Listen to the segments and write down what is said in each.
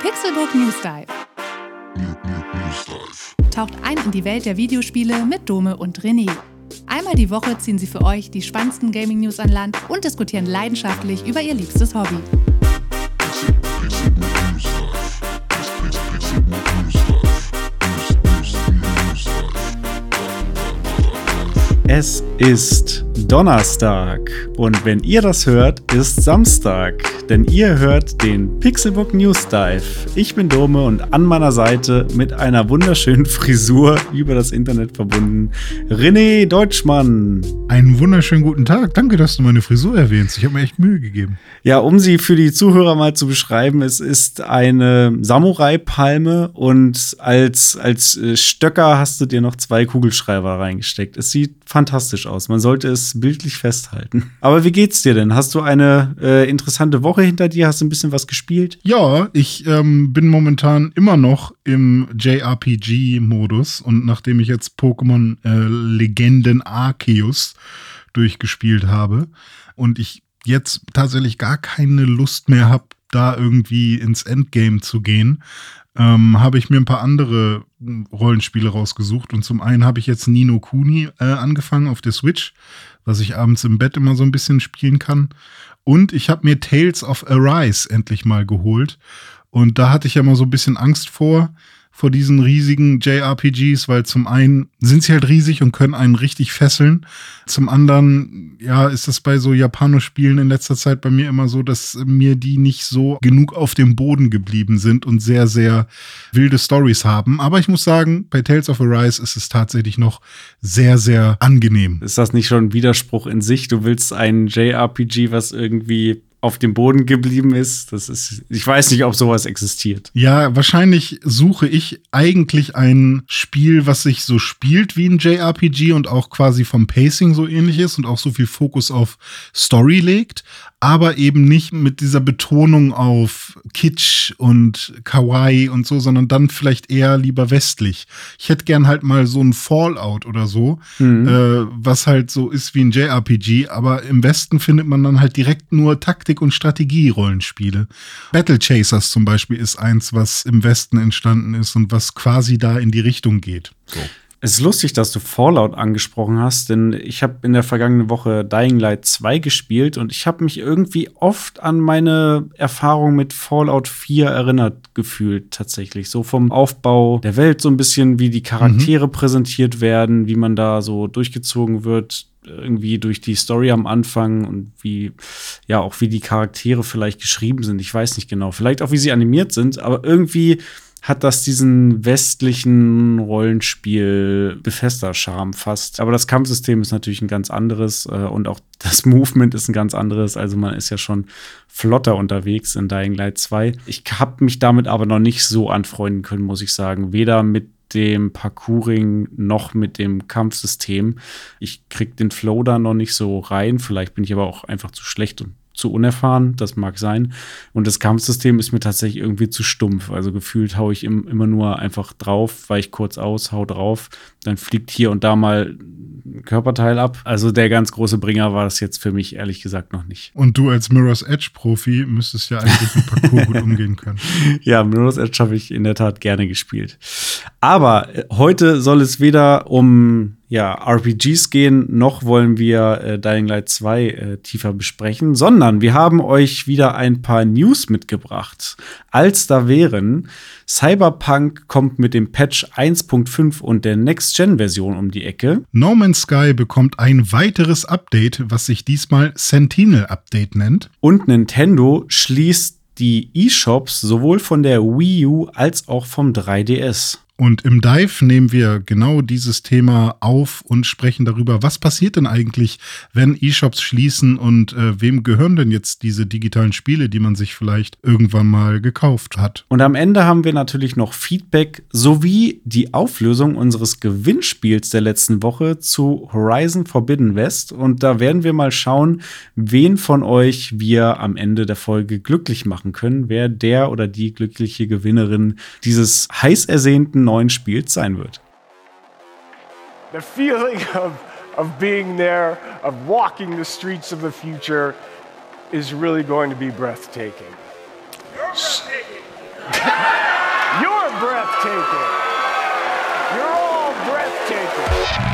Pixelbook News Dive. Taucht ein in die Welt der Videospiele mit Dome und René. Einmal die Woche ziehen sie für euch die spannendsten Gaming-News an Land und diskutieren leidenschaftlich über ihr liebstes Hobby. Es ist Donnerstag und wenn ihr das hört, ist Samstag, denn ihr hört den Pixelbook News Dive. Ich bin Dome und an meiner Seite mit einer wunderschönen Frisur über das Internet verbunden René Deutschmann. Einen wunderschönen guten Tag. Danke, dass du meine Frisur erwähnst. Ich habe mir echt Mühe gegeben. Ja, um sie für die Zuhörer mal zu beschreiben, es ist eine Samurai-Palme und als, als äh, Stöcker hast du dir noch zwei Kugelschreiber reingesteckt. Es sieht fantastisch aus. Man sollte es bildlich festhalten. Aber wie geht's dir denn? Hast du eine äh, interessante Woche hinter dir? Hast du ein bisschen was gespielt? Ja, ich ähm, bin momentan immer noch im JRPG-Modus und nachdem ich jetzt Pokémon äh, Legenden Arceus durchgespielt habe und ich jetzt tatsächlich gar keine Lust mehr habe, da irgendwie ins Endgame zu gehen, ähm, habe ich mir ein paar andere Rollenspiele rausgesucht. Und zum einen habe ich jetzt Nino Kuni äh, angefangen auf der Switch, was ich abends im Bett immer so ein bisschen spielen kann. Und ich habe mir Tales of Arise endlich mal geholt. Und da hatte ich ja mal so ein bisschen Angst vor, vor diesen riesigen JRPGs, weil zum einen sind sie halt riesig und können einen richtig fesseln. Zum anderen, ja, ist das bei so Japanospielen in letzter Zeit bei mir immer so, dass mir die nicht so genug auf dem Boden geblieben sind und sehr, sehr wilde Stories haben. Aber ich muss sagen, bei Tales of Arise ist es tatsächlich noch sehr, sehr angenehm. Ist das nicht schon ein Widerspruch in sich? Du willst ein JRPG, was irgendwie auf dem Boden geblieben ist. Das ist, ich weiß nicht, ob sowas existiert. Ja, wahrscheinlich suche ich eigentlich ein Spiel, was sich so spielt wie ein JRPG und auch quasi vom Pacing so ähnlich ist und auch so viel Fokus auf Story legt, aber eben nicht mit dieser Betonung auf Kitsch und Kawaii und so, sondern dann vielleicht eher lieber westlich. Ich hätte gern halt mal so ein Fallout oder so, mhm. äh, was halt so ist wie ein JRPG, aber im Westen findet man dann halt direkt nur Taktik- und Strategie-Rollenspiele. Battle Chasers zum Beispiel ist eins, was im Westen entstanden ist und was quasi da in die Richtung geht. So. Es ist lustig, dass du Fallout angesprochen hast, denn ich habe in der vergangenen Woche Dying Light 2 gespielt und ich habe mich irgendwie oft an meine Erfahrung mit Fallout 4 erinnert gefühlt, tatsächlich. So vom Aufbau der Welt, so ein bisschen, wie die Charaktere mhm. präsentiert werden, wie man da so durchgezogen wird, irgendwie durch die Story am Anfang und wie, ja, auch wie die Charaktere vielleicht geschrieben sind. Ich weiß nicht genau. Vielleicht auch, wie sie animiert sind, aber irgendwie hat das diesen westlichen Rollenspiel befester Charme fast. Aber das Kampfsystem ist natürlich ein ganz anderes äh, und auch das Movement ist ein ganz anderes. Also man ist ja schon flotter unterwegs in Dying Light 2. Ich habe mich damit aber noch nicht so anfreunden können, muss ich sagen. Weder mit dem Parkouring noch mit dem Kampfsystem. Ich krieg den Flow da noch nicht so rein. Vielleicht bin ich aber auch einfach zu schlecht und zu unerfahren, das mag sein. Und das Kampfsystem ist mir tatsächlich irgendwie zu stumpf. Also gefühlt haue ich im, immer nur einfach drauf, weiche kurz aus, hau drauf, dann fliegt hier und da mal ein Körperteil ab. Also der ganz große Bringer war das jetzt für mich ehrlich gesagt noch nicht. Und du als Mirror's Edge Profi müsstest ja eigentlich mit Parcours gut umgehen können. Ja, Mirror's Edge habe ich in der Tat gerne gespielt. Aber äh, heute soll es weder um ja, RPGs gehen, noch wollen wir äh, Dying Light 2 äh, tiefer besprechen, sondern wir haben euch wieder ein paar News mitgebracht. Als da wären, Cyberpunk kommt mit dem Patch 1.5 und der Next-Gen-Version um die Ecke. No Man's Sky bekommt ein weiteres Update, was sich diesmal Sentinel Update nennt. Und Nintendo schließt die eShops sowohl von der Wii U als auch vom 3DS. Und im Dive nehmen wir genau dieses Thema auf und sprechen darüber, was passiert denn eigentlich, wenn E-Shops schließen und äh, wem gehören denn jetzt diese digitalen Spiele, die man sich vielleicht irgendwann mal gekauft hat. Und am Ende haben wir natürlich noch Feedback sowie die Auflösung unseres Gewinnspiels der letzten Woche zu Horizon Forbidden West. Und da werden wir mal schauen, wen von euch wir am Ende der Folge glücklich machen können, wer der oder die glückliche Gewinnerin dieses heiß ersehnten neuen Spiels sein wird. The feeling of, of being there, of walking the streets of the future is really going to be breathtaking. You're breathtaking. You're all breathtaking.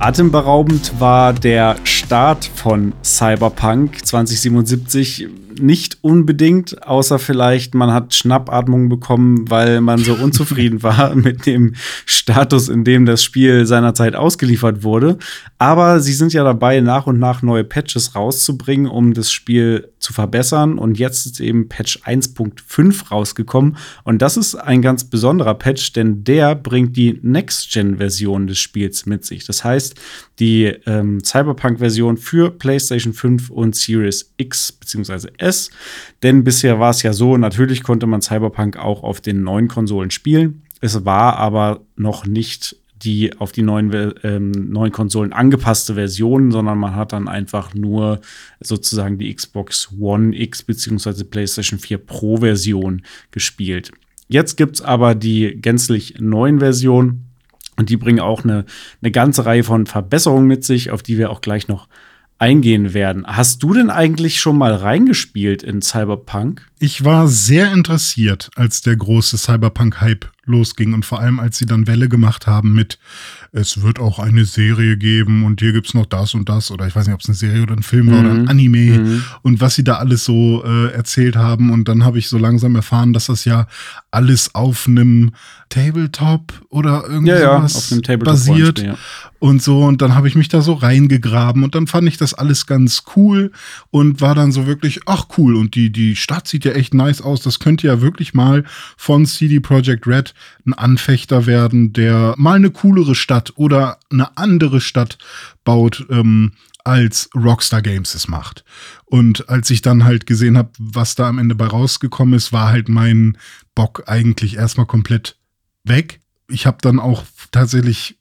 Atemberaubend war der Start von Cyberpunk 2077 nicht unbedingt, außer vielleicht man hat Schnappatmung bekommen, weil man so unzufrieden war mit dem Status, in dem das Spiel seinerzeit ausgeliefert wurde. Aber sie sind ja dabei, nach und nach neue Patches rauszubringen, um das Spiel zu verbessern. Und jetzt ist eben Patch 1.5 rausgekommen. Und das ist ein ganz besonderer Patch, denn der bringt die Next-Gen-Version des Spiels mit sich. Das heißt, die ähm, Cyberpunk-Version für PlayStation 5 und Series X bzw. S. Denn bisher war es ja so, natürlich konnte man Cyberpunk auch auf den neuen Konsolen spielen. Es war aber noch nicht die auf die neuen, ähm, neuen Konsolen angepasste Version, sondern man hat dann einfach nur sozusagen die Xbox One X bzw. PlayStation 4 Pro Version gespielt. Jetzt gibt es aber die gänzlich neuen Versionen und die bringen auch eine, eine ganze Reihe von Verbesserungen mit sich, auf die wir auch gleich noch eingehen werden. Hast du denn eigentlich schon mal reingespielt in Cyberpunk? Ich war sehr interessiert, als der große Cyberpunk-Hype losging und vor allem, als sie dann Welle gemacht haben mit, es wird auch eine Serie geben und hier gibt's noch das und das oder ich weiß nicht, ob es eine Serie oder ein Film war oder ein Anime Mhm. und was sie da alles so äh, erzählt haben und dann habe ich so langsam erfahren, dass das ja alles auf einem Tabletop oder irgendwie Ja, ja, auf einem Tabletop basiert ja. Und so und dann habe ich mich da so reingegraben und dann fand ich das alles ganz cool und war dann so wirklich ach cool und die die Stadt sieht ja echt nice aus das könnte ja wirklich mal von CD Projekt Red ein Anfechter werden der mal eine coolere Stadt oder eine andere Stadt baut ähm, als Rockstar Games es macht. Und als ich dann halt gesehen habe, was da am Ende bei rausgekommen ist, war halt mein Bock eigentlich erstmal komplett weg. Ich habe dann auch tatsächlich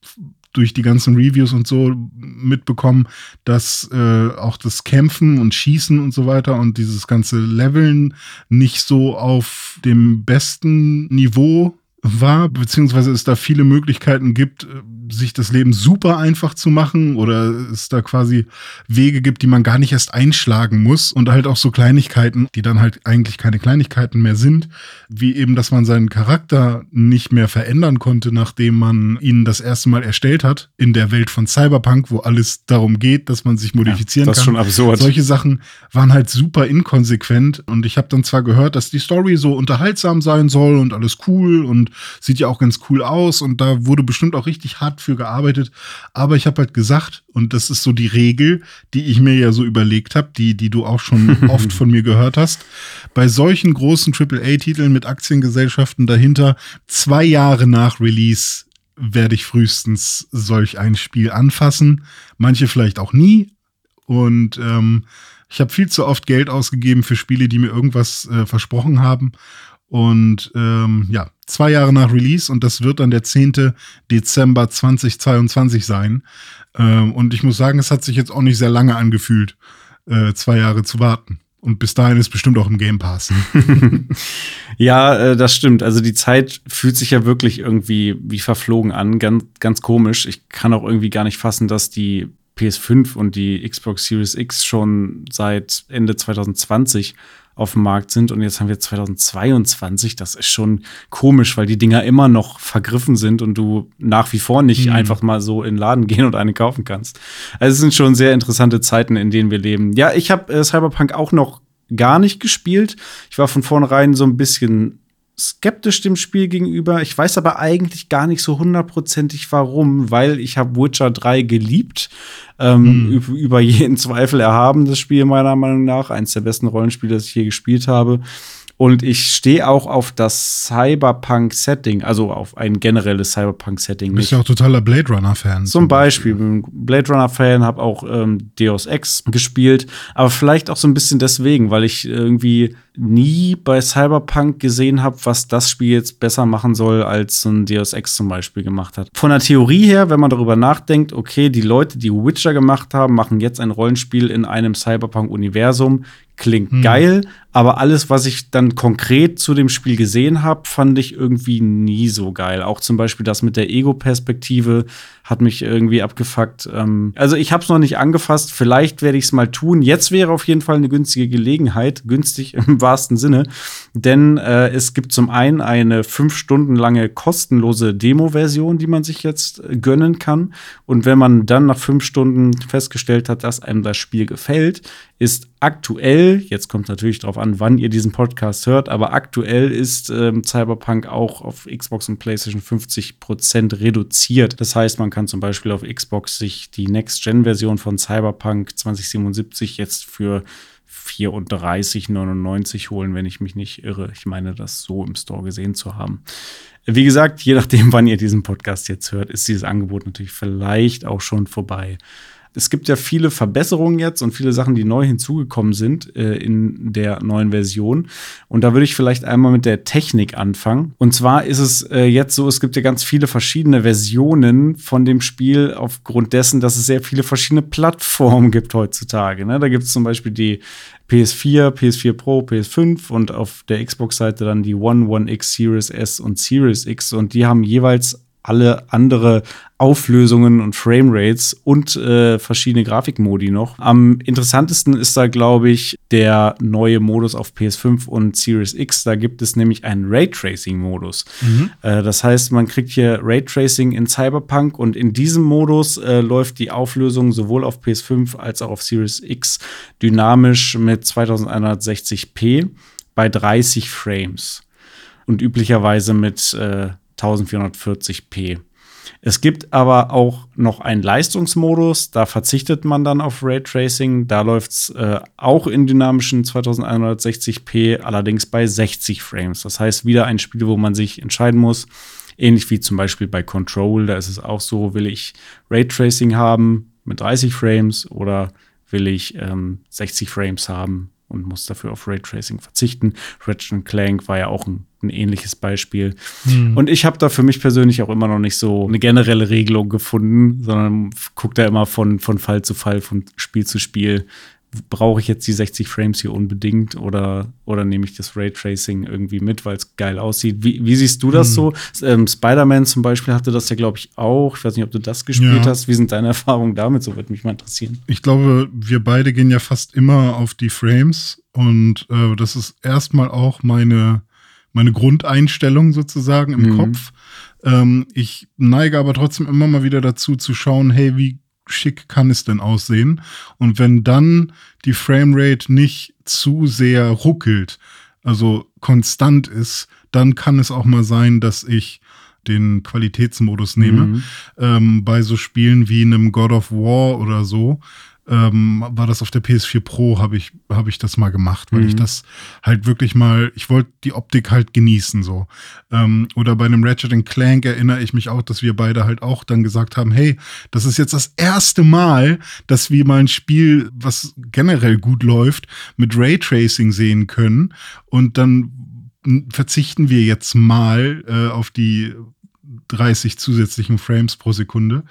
durch die ganzen Reviews und so mitbekommen, dass äh, auch das Kämpfen und Schießen und so weiter und dieses ganze Leveln nicht so auf dem besten Niveau war, beziehungsweise es da viele Möglichkeiten gibt, äh, sich das Leben super einfach zu machen oder es da quasi Wege gibt, die man gar nicht erst einschlagen muss und halt auch so Kleinigkeiten, die dann halt eigentlich keine Kleinigkeiten mehr sind, wie eben, dass man seinen Charakter nicht mehr verändern konnte, nachdem man ihn das erste Mal erstellt hat in der Welt von Cyberpunk, wo alles darum geht, dass man sich modifizieren das ist kann. schon absurd. Solche Sachen waren halt super inkonsequent und ich habe dann zwar gehört, dass die Story so unterhaltsam sein soll und alles cool und sieht ja auch ganz cool aus und da wurde bestimmt auch richtig hart für gearbeitet, aber ich habe halt gesagt und das ist so die Regel, die ich mir ja so überlegt habe, die die du auch schon oft von mir gehört hast, bei solchen großen AAA-Titeln mit Aktiengesellschaften dahinter zwei Jahre nach Release werde ich frühestens solch ein Spiel anfassen, manche vielleicht auch nie, und ähm, ich habe viel zu oft Geld ausgegeben für Spiele, die mir irgendwas äh, versprochen haben. Und ähm, ja, zwei Jahre nach Release und das wird dann der 10. Dezember 2022 sein. Ähm, und ich muss sagen, es hat sich jetzt auch nicht sehr lange angefühlt, äh, zwei Jahre zu warten. Und bis dahin ist bestimmt auch im Game Pass. Ja, äh, das stimmt. Also die Zeit fühlt sich ja wirklich irgendwie wie verflogen an. Ganz, ganz komisch. Ich kann auch irgendwie gar nicht fassen, dass die PS5 und die Xbox Series X schon seit Ende 2020 auf dem Markt sind und jetzt haben wir 2022. Das ist schon komisch, weil die Dinger immer noch vergriffen sind und du nach wie vor nicht Mhm. einfach mal so in den Laden gehen und eine kaufen kannst. Also es sind schon sehr interessante Zeiten, in denen wir leben. Ja, ich habe äh, Cyberpunk auch noch gar nicht gespielt. Ich war von vornherein so ein bisschen skeptisch dem Spiel gegenüber. Ich weiß aber eigentlich gar nicht so hundertprozentig warum, weil ich habe Witcher 3 geliebt. Ähm, üb- über jeden Zweifel erhaben das Spiel meiner Meinung nach. Eins der besten Rollenspiele, das ich je gespielt habe. Und ich stehe auch auf das Cyberpunk-Setting, also auf ein generelles Cyberpunk-Setting. Du bist ja auch totaler Blade Runner-Fan. Zum Beispiel, bin Blade Runner-Fan, habe auch ähm, Deus Ex gespielt, aber vielleicht auch so ein bisschen deswegen, weil ich irgendwie nie bei Cyberpunk gesehen habe, was das Spiel jetzt besser machen soll, als so ein Deus Ex zum Beispiel gemacht hat. Von der Theorie her, wenn man darüber nachdenkt, okay, die Leute, die Witcher gemacht haben, machen jetzt ein Rollenspiel in einem Cyberpunk-Universum, klingt hm. geil, aber alles, was ich dann konkret zu dem Spiel gesehen habe, fand ich irgendwie nie so geil. Auch zum Beispiel das mit der Ego-Perspektive hat mich irgendwie abgefuckt. Ähm, also ich habe es noch nicht angefasst. Vielleicht werde ich es mal tun. Jetzt wäre auf jeden Fall eine günstige Gelegenheit, günstig im wahrsten Sinne, denn äh, es gibt zum einen eine fünf Stunden lange kostenlose Demo-Version, die man sich jetzt äh, gönnen kann. Und wenn man dann nach fünf Stunden festgestellt hat, dass einem das Spiel gefällt, ist aktuell, jetzt kommt natürlich darauf an, wann ihr diesen Podcast hört, aber aktuell ist ähm, Cyberpunk auch auf Xbox und PlayStation 50 Prozent reduziert. Das heißt, man kann zum Beispiel auf Xbox sich die Next-Gen-Version von Cyberpunk 2077 jetzt für 34,99 holen, wenn ich mich nicht irre. Ich meine, das so im Store gesehen zu haben. Wie gesagt, je nachdem, wann ihr diesen Podcast jetzt hört, ist dieses Angebot natürlich vielleicht auch schon vorbei es gibt ja viele Verbesserungen jetzt und viele Sachen, die neu hinzugekommen sind äh, in der neuen Version. Und da würde ich vielleicht einmal mit der Technik anfangen. Und zwar ist es äh, jetzt so, es gibt ja ganz viele verschiedene Versionen von dem Spiel aufgrund dessen, dass es sehr viele verschiedene Plattformen gibt heutzutage. Ne? Da gibt es zum Beispiel die PS4, PS4 Pro, PS5 und auf der Xbox-Seite dann die One, One X, Series S und Series X. Und die haben jeweils alle andere Auflösungen und Framerates und äh, verschiedene Grafikmodi noch. Am interessantesten ist da, glaube ich, der neue Modus auf PS5 und Series X. Da gibt es nämlich einen Raytracing-Modus. Mhm. Äh, das heißt, man kriegt hier Raytracing in Cyberpunk und in diesem Modus äh, läuft die Auflösung sowohl auf PS5 als auch auf Series X dynamisch mit 2160p bei 30 Frames und üblicherweise mit äh, 1440p. Es gibt aber auch noch einen Leistungsmodus, da verzichtet man dann auf Raytracing. Da läuft es äh, auch in dynamischen 2160p, allerdings bei 60 Frames. Das heißt, wieder ein Spiel, wo man sich entscheiden muss, ähnlich wie zum Beispiel bei Control, da ist es auch so, will ich Raytracing haben mit 30 Frames oder will ich ähm, 60 Frames haben und muss dafür auf Raytracing verzichten. Ratchet Clank war ja auch ein, ein ähnliches Beispiel. Hm. Und ich habe da für mich persönlich auch immer noch nicht so eine generelle Regelung gefunden, sondern gucke da immer von, von Fall zu Fall, von Spiel zu Spiel, brauche ich jetzt die 60 Frames hier unbedingt oder, oder nehme ich das Raytracing irgendwie mit, weil es geil aussieht? Wie, wie, siehst du das hm. so? Ähm, Spider-Man zum Beispiel hatte das ja, glaube ich, auch. Ich weiß nicht, ob du das gespielt ja. hast. Wie sind deine Erfahrungen damit? So würde mich mal interessieren. Ich glaube, wir beide gehen ja fast immer auf die Frames und äh, das ist erstmal auch meine, meine Grundeinstellung sozusagen im mhm. Kopf. Ähm, ich neige aber trotzdem immer mal wieder dazu zu schauen, hey, wie schick kann es denn aussehen? Und wenn dann die Framerate nicht zu sehr ruckelt, also konstant ist, dann kann es auch mal sein, dass ich den Qualitätsmodus nehme. Mhm. Ähm, bei so Spielen wie einem God of War oder so, ähm, war das auf der PS4 Pro, habe ich, hab ich das mal gemacht, weil mhm. ich das halt wirklich mal, ich wollte die Optik halt genießen so. Ähm, oder bei einem Ratchet Clank erinnere ich mich auch, dass wir beide halt auch dann gesagt haben, hey, das ist jetzt das erste Mal, dass wir mal ein Spiel, was generell gut läuft, mit Raytracing sehen können. Und dann verzichten wir jetzt mal äh, auf die 30 zusätzlichen Frames pro Sekunde.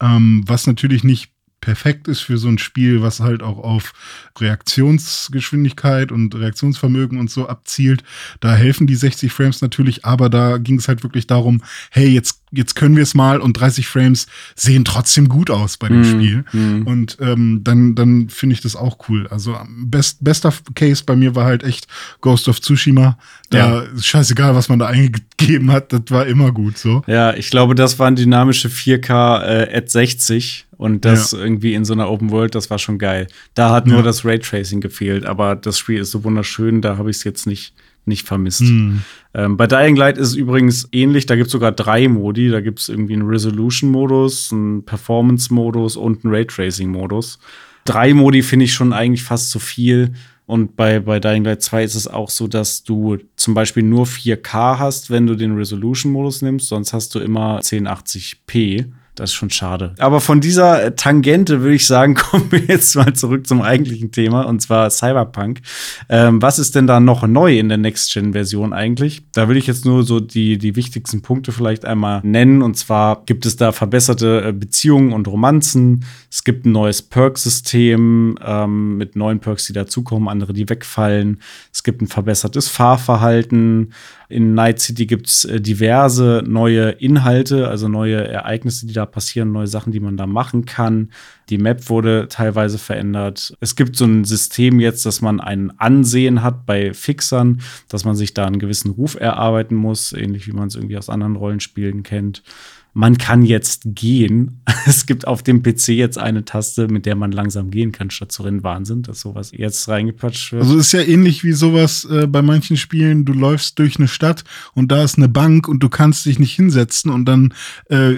Ähm, was natürlich nicht perfekt ist für so ein Spiel, was halt auch auf Reaktionsgeschwindigkeit und Reaktionsvermögen und so abzielt. Da helfen die 60 Frames natürlich, aber da ging es halt wirklich darum, hey, jetzt, jetzt können wir es mal und 30 Frames sehen trotzdem gut aus bei dem mm, Spiel. Mm. Und ähm, dann, dann finde ich das auch cool. Also best, bester Case bei mir war halt echt Ghost of Tsushima. Da ja. ist scheißegal, was man da eingegeben hat, das war immer gut so. Ja, ich glaube, das waren dynamische 4K äh, at 60 und das ja. irgendwie in so einer Open World, das war schon geil. Da hat nur ja. das Raytracing gefehlt, aber das Spiel ist so wunderschön, da habe ich es jetzt nicht, nicht vermisst. Mhm. Ähm, bei Dying Light ist es übrigens ähnlich, da gibt es sogar drei Modi. Da gibt es irgendwie einen Resolution-Modus, einen Performance-Modus und einen Raytracing-Modus. Drei Modi finde ich schon eigentlich fast zu viel. Und bei, bei Dying Light 2 ist es auch so, dass du zum Beispiel nur 4K hast, wenn du den Resolution-Modus nimmst, sonst hast du immer 1080p das ist schon schade. Aber von dieser Tangente würde ich sagen, kommen wir jetzt mal zurück zum eigentlichen Thema und zwar Cyberpunk. Ähm, was ist denn da noch neu in der Next-Gen-Version eigentlich? Da will ich jetzt nur so die, die wichtigsten Punkte vielleicht einmal nennen. Und zwar gibt es da verbesserte äh, Beziehungen und Romanzen. Es gibt ein neues Perk-System ähm, mit neuen Perks, die dazukommen, andere, die wegfallen. Es gibt ein verbessertes Fahrverhalten. In Night City gibt es äh, diverse neue Inhalte, also neue Ereignisse, die da passieren, neue Sachen, die man da machen kann. Die Map wurde teilweise verändert. Es gibt so ein System jetzt, dass man ein Ansehen hat bei Fixern, dass man sich da einen gewissen Ruf erarbeiten muss, ähnlich wie man es irgendwie aus anderen Rollenspielen kennt man kann jetzt gehen. Es gibt auf dem PC jetzt eine Taste, mit der man langsam gehen kann, statt zu rennen. Wahnsinn, dass sowas jetzt reingepatscht wird. Also ist ja ähnlich wie sowas äh, bei manchen Spielen, du läufst durch eine Stadt und da ist eine Bank und du kannst dich nicht hinsetzen und dann äh,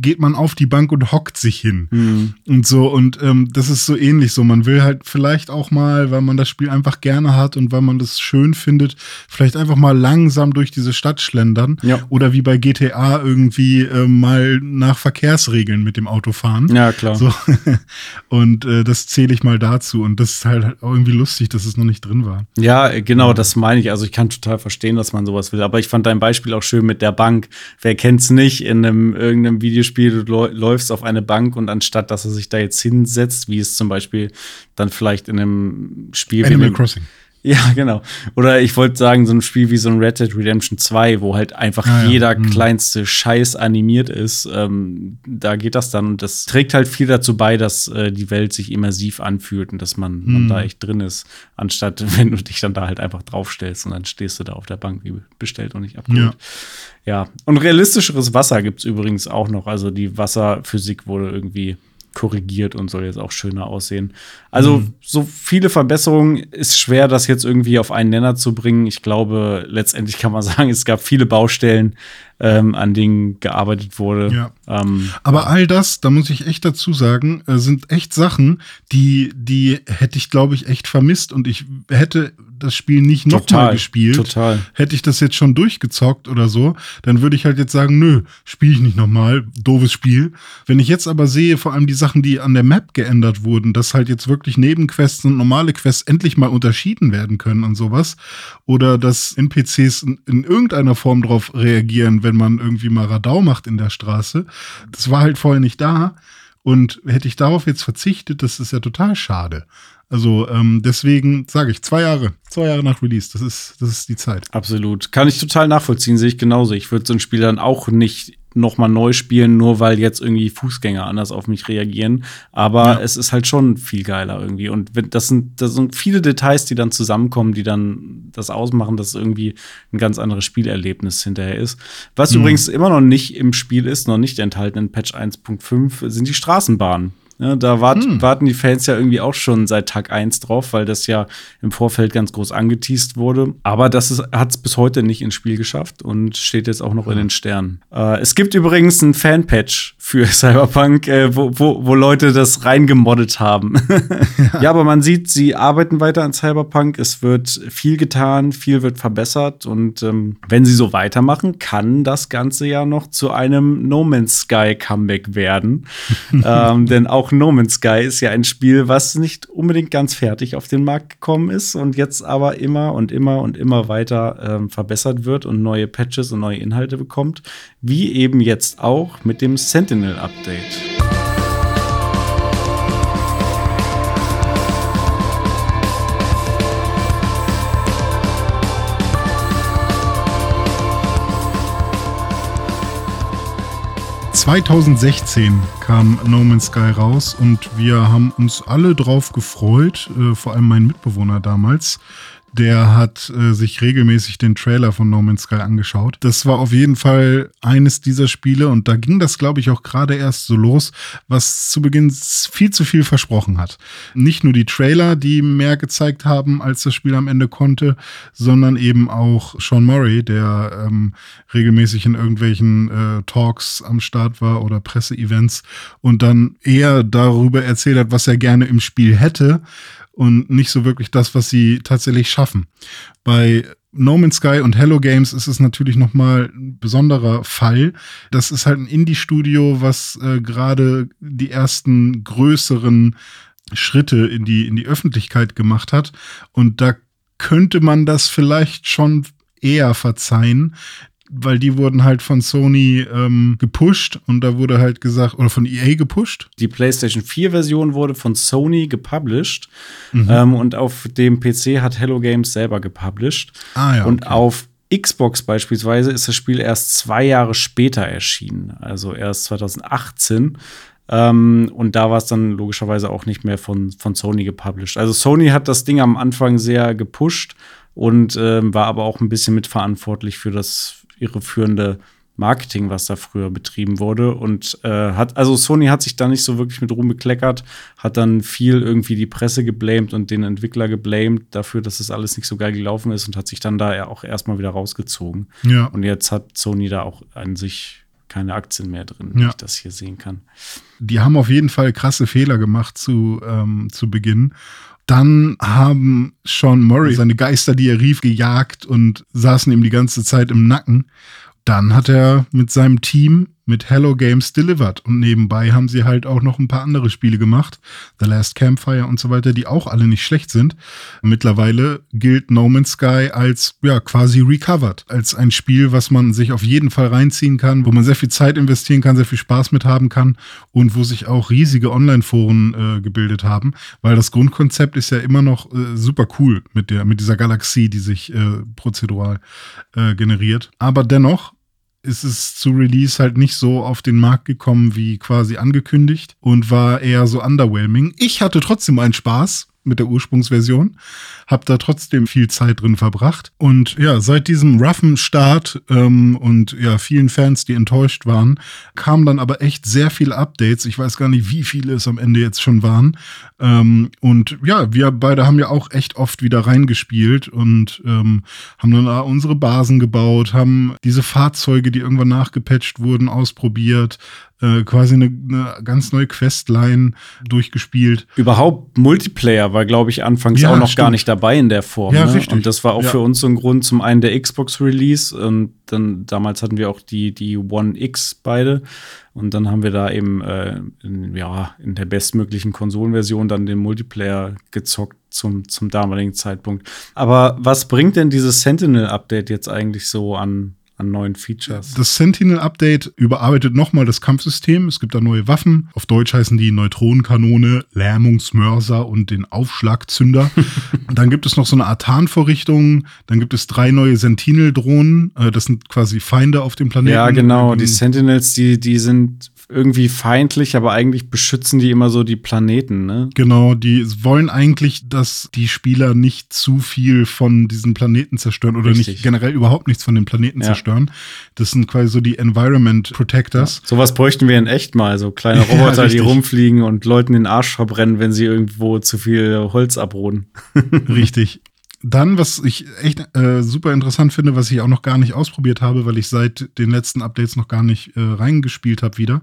geht man auf die Bank und hockt sich hin. Mhm. Und so, und ähm, das ist so ähnlich so. Man will halt vielleicht auch mal, weil man das Spiel einfach gerne hat und weil man das schön findet, vielleicht einfach mal langsam durch diese Stadt schlendern. Ja. Oder wie bei GTA irgendwie ähm, mal nach Verkehrsregeln mit dem Auto fahren. Ja, klar. So. Und äh, das zähle ich mal dazu. Und das ist halt auch irgendwie lustig, dass es noch nicht drin war. Ja, genau, das meine ich. Also ich kann total verstehen, dass man sowas will. Aber ich fand dein Beispiel auch schön mit der Bank. Wer kennt's nicht in einem irgendeinem Videospiel, du läufst auf eine Bank und anstatt, dass er sich da jetzt hinsetzt, wie es zum Beispiel dann vielleicht in einem Spiel Animal Crossing. Ja, genau. Oder ich wollte sagen, so ein Spiel wie so ein Red Dead Redemption 2, wo halt einfach ja, ja. jeder Mhm. kleinste Scheiß animiert ist, ähm, da geht das dann und das trägt halt viel dazu bei, dass äh, die Welt sich immersiv anfühlt und dass man, man Mhm. da echt drin ist, anstatt wenn du dich dann da halt einfach draufstellst und dann stehst du da auf der Bank wie bestellt und nicht abgeholt. Ja. Und realistischeres Wasser gibt's übrigens auch noch. Also die Wasserphysik wurde irgendwie korrigiert und soll jetzt auch schöner aussehen. Also Mhm. so viele Verbesserungen ist schwer, das jetzt irgendwie auf einen Nenner zu bringen. Ich glaube, letztendlich kann man sagen, es gab viele Baustellen, ähm, an denen gearbeitet wurde. Ja. Ähm, Aber all das, da muss ich echt dazu sagen, äh, sind echt Sachen, die, die hätte ich, glaube ich, echt vermisst. Und ich hätte das Spiel nicht nochmal gespielt. total. Hätte ich das jetzt schon durchgezockt oder so, dann würde ich halt jetzt sagen, nö, spiele ich nicht nochmal, doofes Spiel. Wenn ich jetzt aber sehe, vor allem die Sachen, die an der Map geändert wurden, dass halt jetzt wirklich Nebenquests und normale Quests endlich mal unterschieden werden können und sowas, oder dass NPCs in, in irgendeiner Form drauf reagieren, wenn man irgendwie mal Radau macht in der Straße, das war halt vorher nicht da. Und hätte ich darauf jetzt verzichtet, das ist ja total schade. Also ähm, deswegen sage ich zwei Jahre, zwei Jahre nach Release, das ist, das ist die Zeit. Absolut. Kann ich total nachvollziehen, sehe ich genauso. Ich würde so ein Spiel dann auch nicht noch mal neu spielen, nur weil jetzt irgendwie Fußgänger anders auf mich reagieren. Aber Ja. es ist halt schon viel geiler irgendwie. Und das, sind, das sind viele Details, die dann zusammenkommen, die dann das ausmachen, dass irgendwie ein ganz anderes Spielerlebnis hinterher ist. Was Mhm. übrigens immer noch nicht im Spiel ist, noch nicht enthalten in Patch 1.5, sind die Straßenbahnen. Ja, da wart, Hm. warten die Fans ja irgendwie auch schon seit Tag 1 drauf, weil das ja im Vorfeld ganz groß angeteased wurde. Aber das hat es bis heute nicht ins Spiel geschafft und steht jetzt auch noch in den Sternen. Äh, es gibt übrigens einen Fanpatch für Cyberpunk, äh, wo, wo, wo Leute das reingemoddet haben. ja. aber man sieht, sie arbeiten weiter an Cyberpunk. Es wird viel getan, viel wird verbessert und ähm, wenn sie so weitermachen, kann das Ganze ja noch zu einem No Man's Sky Comeback werden. ähm, denn auch No Man's Sky ist ja ein Spiel, was nicht unbedingt ganz fertig auf den Markt gekommen ist und jetzt aber immer und immer und immer weiter ähm, verbessert wird und neue Patches und neue Inhalte bekommt, wie eben jetzt auch mit dem Sentinel ...2016 kam No Man's Sky raus und wir haben uns alle drauf gefreut, äh, vor allem mein Mitbewohner damals. Der hat äh, sich regelmäßig den Trailer von No Man's Sky angeschaut. Das war auf jeden Fall eines dieser Spiele und da ging das, glaube ich, auch gerade erst so los, was zu Beginn viel zu viel versprochen hat. Nicht nur die Trailer, die mehr gezeigt haben, als das Spiel am Ende konnte, sondern eben auch Sean Murray, der ähm, regelmäßig in irgendwelchen äh, Talks am Start war oder Presseevents und dann eher darüber erzählt hat, was er gerne im Spiel hätte und nicht so wirklich das, was sie tatsächlich schaffen. Bei No Man's Sky und Hello Games ist es natürlich noch mal ein besonderer Fall. Das ist halt ein Indie-Studio, was äh, gerade die ersten größeren Schritte in die in die Öffentlichkeit gemacht hat und da könnte man das vielleicht schon eher verzeihen, weil die wurden halt von Sony ähm, gepusht und da wurde halt gesagt, oder von EA gepusht. Die PlayStation 4-Version wurde von Sony gepublished mhm. ähm, und auf dem PC hat Hello Games selber gepublished. Ah, ja, und okay. auf Xbox beispielsweise ist das Spiel erst zwei Jahre später erschienen, also erst 2018. Ähm, und da war es dann logischerweise auch nicht mehr von, von Sony gepublished. Also Sony hat das Ding am Anfang sehr gepusht und ähm, war aber auch ein bisschen mitverantwortlich für das irreführende Marketing, was da früher betrieben wurde. Und äh, hat, also Sony hat sich da nicht so wirklich mit rumbekleckert, hat dann viel irgendwie die Presse geblamed und den Entwickler geblamed dafür, dass das alles nicht so geil gelaufen ist und hat sich dann da auch erstmal wieder rausgezogen. Ja. Und jetzt hat Sony da auch an sich keine Aktien mehr drin, wie ich das hier sehen kann. Die haben auf jeden Fall krasse Fehler gemacht zu, ähm, zu Beginn. Dann haben Sean Murray seine Geister, die er rief, gejagt und saßen ihm die ganze Zeit im Nacken. Dann hat er mit seinem Team mit Hello Games delivered. Und nebenbei haben sie halt auch noch ein paar andere Spiele gemacht. The Last Campfire und so weiter, die auch alle nicht schlecht sind. Mittlerweile gilt No Man's Sky als, ja, quasi recovered. Als ein Spiel, was man sich auf jeden Fall reinziehen kann, wo man sehr viel Zeit investieren kann, sehr viel Spaß mit haben kann und wo sich auch riesige Online-Foren äh, gebildet haben. Weil das Grundkonzept ist ja immer noch äh, super cool mit der, mit dieser Galaxie, die sich äh, prozedural äh, generiert. Aber dennoch ist es zu Release halt nicht so auf den Markt gekommen wie quasi angekündigt und war eher so underwhelming. Ich hatte trotzdem einen Spaß mit der Ursprungsversion, habe da trotzdem viel Zeit drin verbracht und ja, seit diesem roughen Start ähm, und ja, vielen Fans, die enttäuscht waren, kamen dann aber echt sehr viele Updates. Ich weiß gar nicht, wie viele es am Ende jetzt schon waren. Ähm, und ja, wir beide haben ja auch echt oft wieder reingespielt und ähm, haben dann unsere Basen gebaut, haben diese Fahrzeuge, die irgendwann nachgepatcht wurden, ausprobiert, äh, quasi eine, eine, ganz neue Questline durchgespielt. Überhaupt Multiplayer war, glaube ich, anfangs ja, auch noch stimmt. gar nicht dabei in der Form. Ja, ne? richtig. Und das war auch ja. für uns so ein Grund, zum einen der Xbox-Release und dann damals hatten wir auch die, die One X beide. Und dann haben wir da eben äh, in, ja, in der bestmöglichen Konsolenversion dann den Multiplayer gezockt zum, zum damaligen Zeitpunkt. Aber was bringt denn dieses Sentinel-Update jetzt eigentlich so an, an neuen Features. Das Sentinel-Update überarbeitet nochmal das Kampfsystem. Es gibt da neue Waffen. Auf Deutsch heißen die Neutronenkanone, Lähmungsmörser und den Aufschlagzünder. dann gibt es noch so eine Art Tarnvorrichtung. Dann gibt es drei neue Sentinel-Drohnen. Äh, das sind quasi Feinde auf dem Planeten. Ja, genau. Die Sentinels, die, die sind irgendwie feindlich, aber eigentlich beschützen die immer so die Planeten, ne? Genau, die wollen eigentlich, dass die Spieler nicht zu viel von diesen Planeten zerstören oder Richtig. nicht generell überhaupt nichts von den Planeten ja. zerstören. Das sind quasi so die Environment Protectors. Ja. Sowas bräuchten wir in echt mal, so kleine Roboter, ja, die rumfliegen und Leuten den Arsch verbrennen, wenn sie irgendwo zu viel Holz abroden. richtig dann, was ich echt äh, super interessant finde, was ich auch noch gar nicht ausprobiert habe, weil ich seit den letzten Updates noch gar nicht äh, reingespielt habe wieder,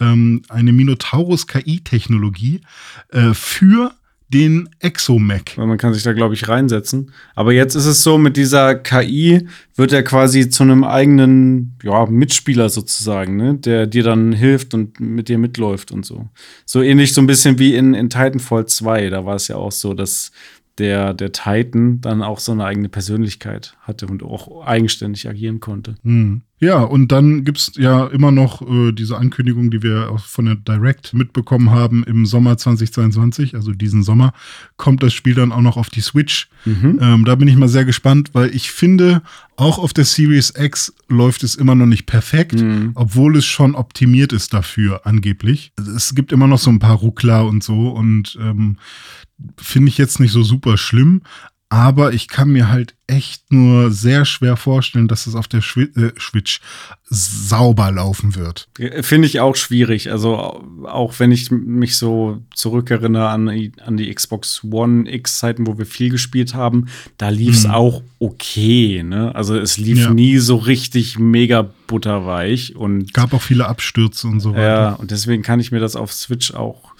ähm, eine Minotaurus KI-Technologie äh, für den Exomac. Man kann sich da, glaube ich, reinsetzen. Aber jetzt ist es so, mit dieser KI wird er quasi zu einem eigenen ja, Mitspieler sozusagen, ne? der dir dann hilft und mit dir mitläuft und so. So ähnlich so ein bisschen wie in, in Titanfall 2. Da war es ja auch so, dass der, der Titan dann auch so eine eigene Persönlichkeit hatte und auch eigenständig agieren konnte. Mhm. Ja, und dann gibt es ja immer noch äh, diese Ankündigung, die wir auch von der Direct mitbekommen haben im Sommer 2022, also diesen Sommer, kommt das Spiel dann auch noch auf die Switch. Mhm. Ähm, da bin ich mal sehr gespannt, weil ich finde, auch auf der Series X läuft es immer noch nicht perfekt, mhm. obwohl es schon optimiert ist dafür, angeblich. Es gibt immer noch so ein paar Ruckler und so und ähm, finde ich jetzt nicht so super schlimm, aber ich kann mir halt echt nur sehr schwer vorstellen, dass es auf der äh, Switch sauber laufen wird. Finde ich auch schwierig. Also auch wenn ich mich so zurückerinnere an, an die Xbox One X-Zeiten, wo wir viel gespielt haben, da lief es mhm. auch okay. Ne? Also es lief ja. nie so richtig mega butterweich und gab auch viele Abstürze und so weiter. Ja, und deswegen kann ich mir das auf Switch auch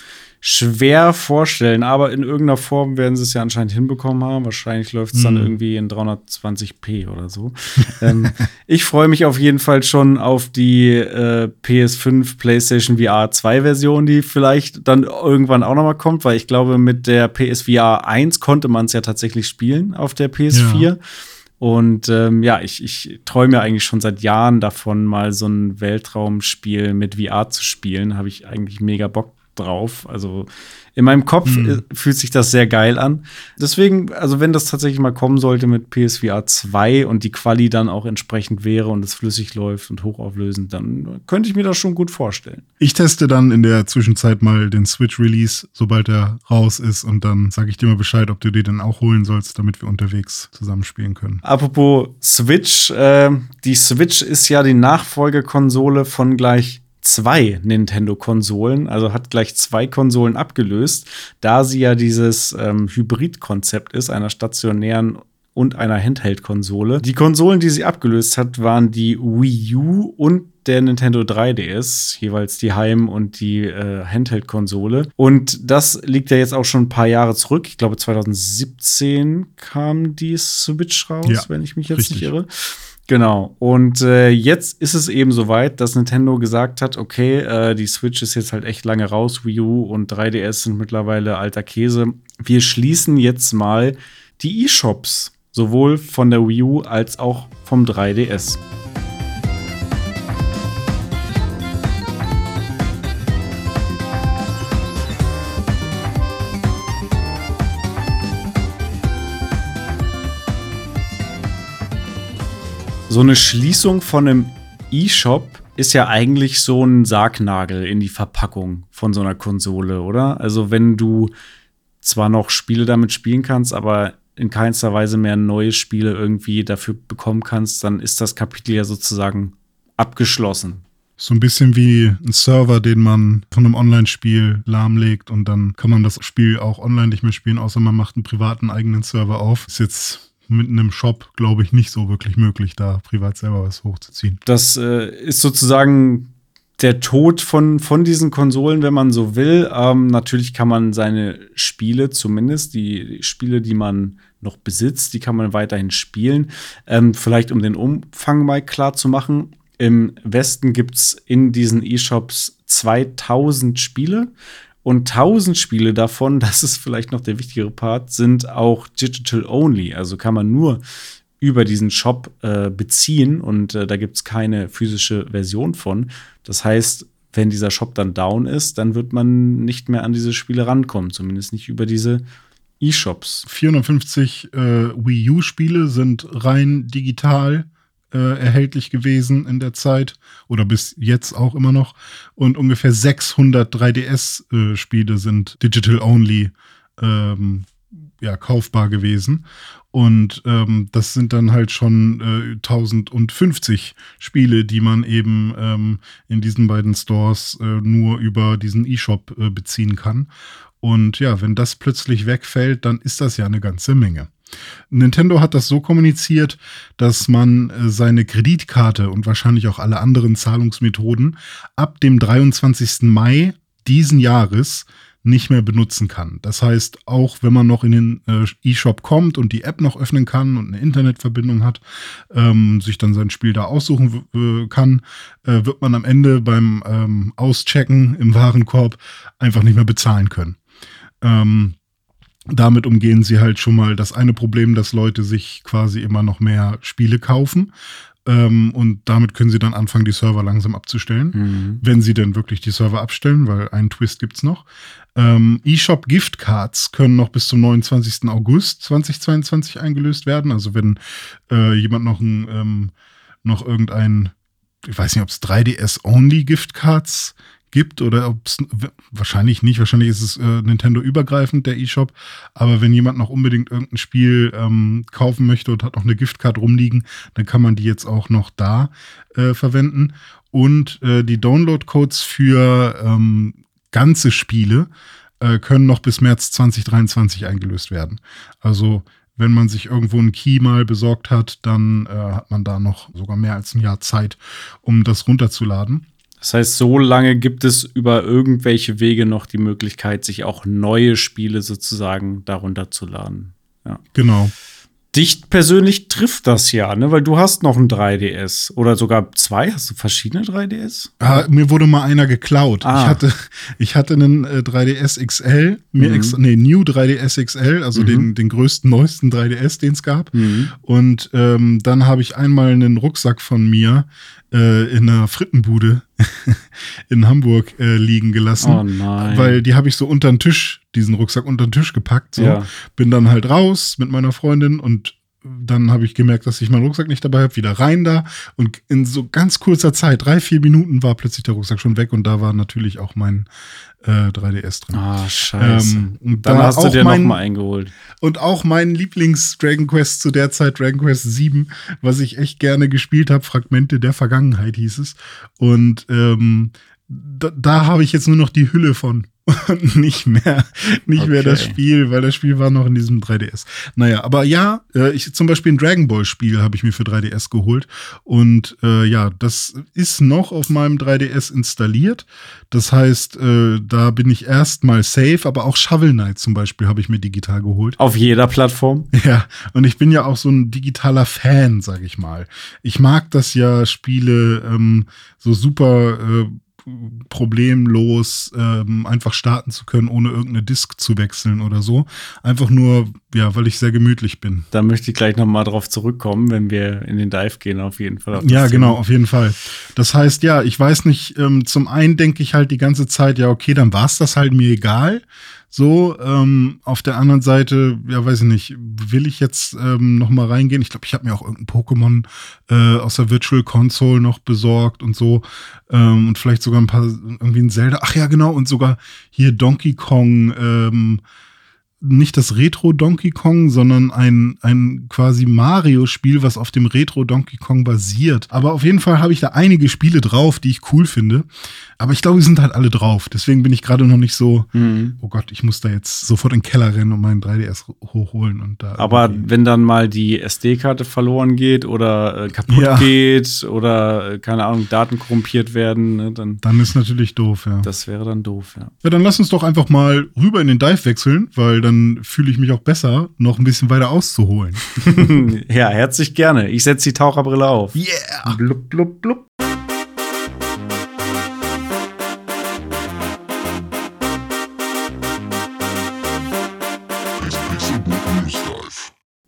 schwer vorstellen, aber in irgendeiner Form werden sie es ja anscheinend hinbekommen haben. Wahrscheinlich läuft es dann Mhm. irgendwie in 320p oder so. ähm, ich freue mich auf jeden Fall schon auf die äh, PS5 PlayStation VR 2 Version, die vielleicht dann irgendwann auch noch mal kommt, weil ich glaube, mit der PSVR 1 konnte man es ja tatsächlich spielen auf der PS4. Ja. Und ähm, ja, ich, ich träume ja eigentlich schon seit Jahren davon, mal so ein Weltraumspiel mit VR zu spielen. Habe ich eigentlich mega Bock drauf. Also in meinem Kopf Mhm. fühlt sich das sehr geil an. Deswegen, also wenn das tatsächlich mal kommen sollte mit PSVR 2 und die Quali dann auch entsprechend wäre und es flüssig läuft und hochauflösend, dann könnte ich mir das schon gut vorstellen. Ich teste dann in der Zwischenzeit mal den Switch-Release, sobald er raus ist. Und dann sage ich dir mal Bescheid, ob du dir den auch holen sollst, damit wir unterwegs zusammen spielen können. Apropos Switch, äh, die Switch ist ja die Nachfolgekonsole von gleich zwei Nintendo-Konsolen, also hat gleich zwei Konsolen abgelöst, da sie ja dieses ähm, Hybrid-Konzept ist, einer stationären und einer Handheld-Konsole. Die Konsolen, die sie abgelöst hat, waren die Wii U und der Nintendo 3DS, jeweils die Heim- und die äh, Handheld-Konsole. Und das liegt ja jetzt auch schon ein paar Jahre zurück. Ich glaube, 2017 kam die Switch raus, Ja, wenn ich mich jetzt richtig. nicht irre. Genau. Und äh, jetzt ist es eben soweit, dass Nintendo gesagt hat, okay, äh, die Switch ist jetzt halt echt lange raus, Wii U und 3DS sind mittlerweile alter Käse. Wir schließen jetzt mal die eShops, sowohl von der Wii U als auch vom 3DS. So eine Schließung von einem E-Shop ist ja eigentlich so ein Sargnagel in die Verpackung von so einer Konsole, oder? Also wenn du zwar noch Spiele damit spielen kannst, aber in keinster Weise mehr neue Spiele irgendwie dafür bekommen kannst, dann ist das Kapitel ja sozusagen abgeschlossen. So ein bisschen wie ein Server, den man von einem Online-Spiel lahmlegt und dann kann man das Spiel auch online nicht mehr spielen, außer man macht einen privaten eigenen Server auf. Ist jetzt mit einem Shop, glaube ich, nicht so wirklich möglich, da privat selber was hochzuziehen. Das äh, ist sozusagen der Tod von, von diesen Konsolen, wenn man so will. Ähm, natürlich kann man seine Spiele, zumindest die Spiele, die man noch besitzt, die kann man weiterhin spielen. Ähm, vielleicht um den Umfang mal klar zu machen. Im Westen gibt es in diesen E-Shops 2000 Spiele. Und 1000 Spiele davon, das ist vielleicht noch der wichtigere Part, sind auch digital only. Also kann man nur über diesen Shop äh, beziehen und äh, da gibt es keine physische Version von. Das heißt, wenn dieser Shop dann down ist, dann wird man nicht mehr an diese Spiele rankommen, zumindest nicht über diese E-Shops. 450 äh, Wii U-Spiele sind rein digital äh, erhältlich gewesen in der Zeit oder bis jetzt auch immer noch. Und ungefähr 600 3DS-Spiele sind digital only ähm, ja, kaufbar gewesen. Und ähm, das sind dann halt schon äh, 1050 Spiele, die man eben ähm, in diesen beiden Stores äh, nur über diesen E-Shop äh, beziehen kann. Und ja, wenn das plötzlich wegfällt, dann ist das ja eine ganze Menge. Nintendo hat das so kommuniziert, dass man äh, seine Kreditkarte und wahrscheinlich auch alle anderen Zahlungsmethoden ab dem 23. Mai diesen Jahres nicht mehr benutzen kann. Das heißt, auch wenn man noch in den äh, E-Shop kommt und die App noch öffnen kann und eine Internetverbindung hat, ähm, sich dann sein Spiel da aussuchen kann, äh, wird man am Ende beim ähm, Auschecken im Warenkorb einfach nicht mehr bezahlen können. Ähm, damit umgehen sie halt schon mal das eine Problem, dass Leute sich quasi immer noch mehr Spiele kaufen. Ähm, und damit können sie dann anfangen, die Server langsam abzustellen, Mhm. wenn sie denn wirklich die Server abstellen, weil einen Twist gibt's noch. Ähm, eShop Gift Cards können noch bis zum 29. August 2022 eingelöst werden. Also wenn äh, jemand noch ein, ähm, noch irgendein, ich weiß nicht, ob es 3DS-only Gift Cards gibt oder ob es wahrscheinlich nicht, wahrscheinlich ist es äh, Nintendo übergreifend, der eShop, aber wenn jemand noch unbedingt irgendein Spiel ähm, kaufen möchte und hat noch eine Giftcard rumliegen, dann kann man die jetzt auch noch da äh, verwenden und äh, die Download-Codes für ähm, ganze Spiele äh, können noch bis März 2023 eingelöst werden. Also wenn man sich irgendwo einen Key mal besorgt hat, dann äh, hat man da noch sogar mehr als ein Jahr Zeit, um das runterzuladen. Das heißt, so lange gibt es über irgendwelche Wege noch die Möglichkeit, sich auch neue Spiele sozusagen darunter zu laden. Ja. Genau. Dich persönlich trifft das ja, ne? Weil du hast noch ein 3DS oder sogar zwei. Hast du verschiedene 3DS? Ah, mir wurde mal einer geklaut. Ah. Ich hatte, ich hatte einen äh, 3DS XL, mir Mhm. ex, nee, New 3DS XL, also den, den größten, neuesten 3DS, den es gab. Mhm. Und ähm, dann habe ich einmal einen Rucksack von mir äh, in einer Frittenbude in Hamburg äh, liegen gelassen. Oh nein. Weil die habe ich so unter den Tisch, diesen Rucksack unter den Tisch gepackt. So. Ja. Bin dann halt raus mit meiner Freundin und dann habe ich gemerkt, dass ich meinen Rucksack nicht dabei habe, wieder rein da. Und in so ganz kurzer Zeit, drei, vier Minuten, war plötzlich der Rucksack schon weg und da war natürlich auch mein äh, 3DS drin. Ah, scheiße. Ähm, und Dann da hast du dir noch mein- mal eingeholt. Und auch mein Lieblings-Dragon Quest zu der Zeit, Dragon Quest 7, was ich echt gerne gespielt habe, Fragmente der Vergangenheit hieß es. Und ähm, da, da habe ich jetzt nur noch die Hülle von. Und nicht mehr, nicht mehr das Okay. Spiel, weil das Spiel war noch in diesem 3DS. Naja, aber ja, äh, ich zum Beispiel ein Dragon Ball Spiel habe ich mir für 3DS geholt. Und äh, ja, das ist noch auf meinem 3DS installiert. Das heißt, äh, da bin ich erstmal safe, aber auch Shovel Knight zum Beispiel habe ich mir digital geholt. Auf jeder Plattform. Ja, und ich bin ja auch so ein digitaler Fan, sag ich mal. Ich mag das ja, Spiele ähm, so super äh, problemlos ähm, einfach starten zu können, ohne irgendeine Disk zu wechseln oder so. Einfach nur, ja, weil ich sehr gemütlich bin. Da möchte ich gleich noch mal drauf zurückkommen, wenn wir in den Dive gehen, auf jeden Fall. auf Ja, Thema. genau, auf jeden Fall. Das heißt, ja, ich weiß nicht, ähm, zum einen denke ich halt die ganze Zeit, ja, okay, dann war's das halt mir egal. So, ähm, auf der anderen Seite, ja, weiß ich nicht, will ich jetzt ähm, noch mal reingehen? Ich glaube, ich habe mir auch irgendein Pokémon äh, aus der Virtual Console noch besorgt und so. Ähm, und vielleicht sogar ein paar, irgendwie ein Zelda. Ach ja, genau, und sogar hier Donkey Kong, ähm, nicht das Retro Donkey Kong, sondern ein, ein quasi Mario-Spiel, was auf dem Retro Donkey Kong basiert. Aber auf jeden Fall habe ich da einige Spiele drauf, die ich cool finde. Aber ich glaube, die sind halt alle drauf. Deswegen bin ich gerade noch nicht so, Mhm. oh Gott, ich muss da jetzt sofort in den Keller rennen und meinen 3DS hochholen und da. Aber irgendwie- wenn dann mal die SD-Karte verloren geht oder äh, kaputt Ja. geht oder, äh, keine Ahnung, Daten korrumpiert werden, ne, dann dann ist natürlich doof, ja. das wäre dann doof, ja. Ja, dann lass uns doch einfach mal rüber in den Dive wechseln, weil dann fühle ich mich auch besser, noch ein bisschen weiter auszuholen. ja, herzlich gerne. Ich setze die Taucherbrille auf. Yeah! Blub, blub, blub.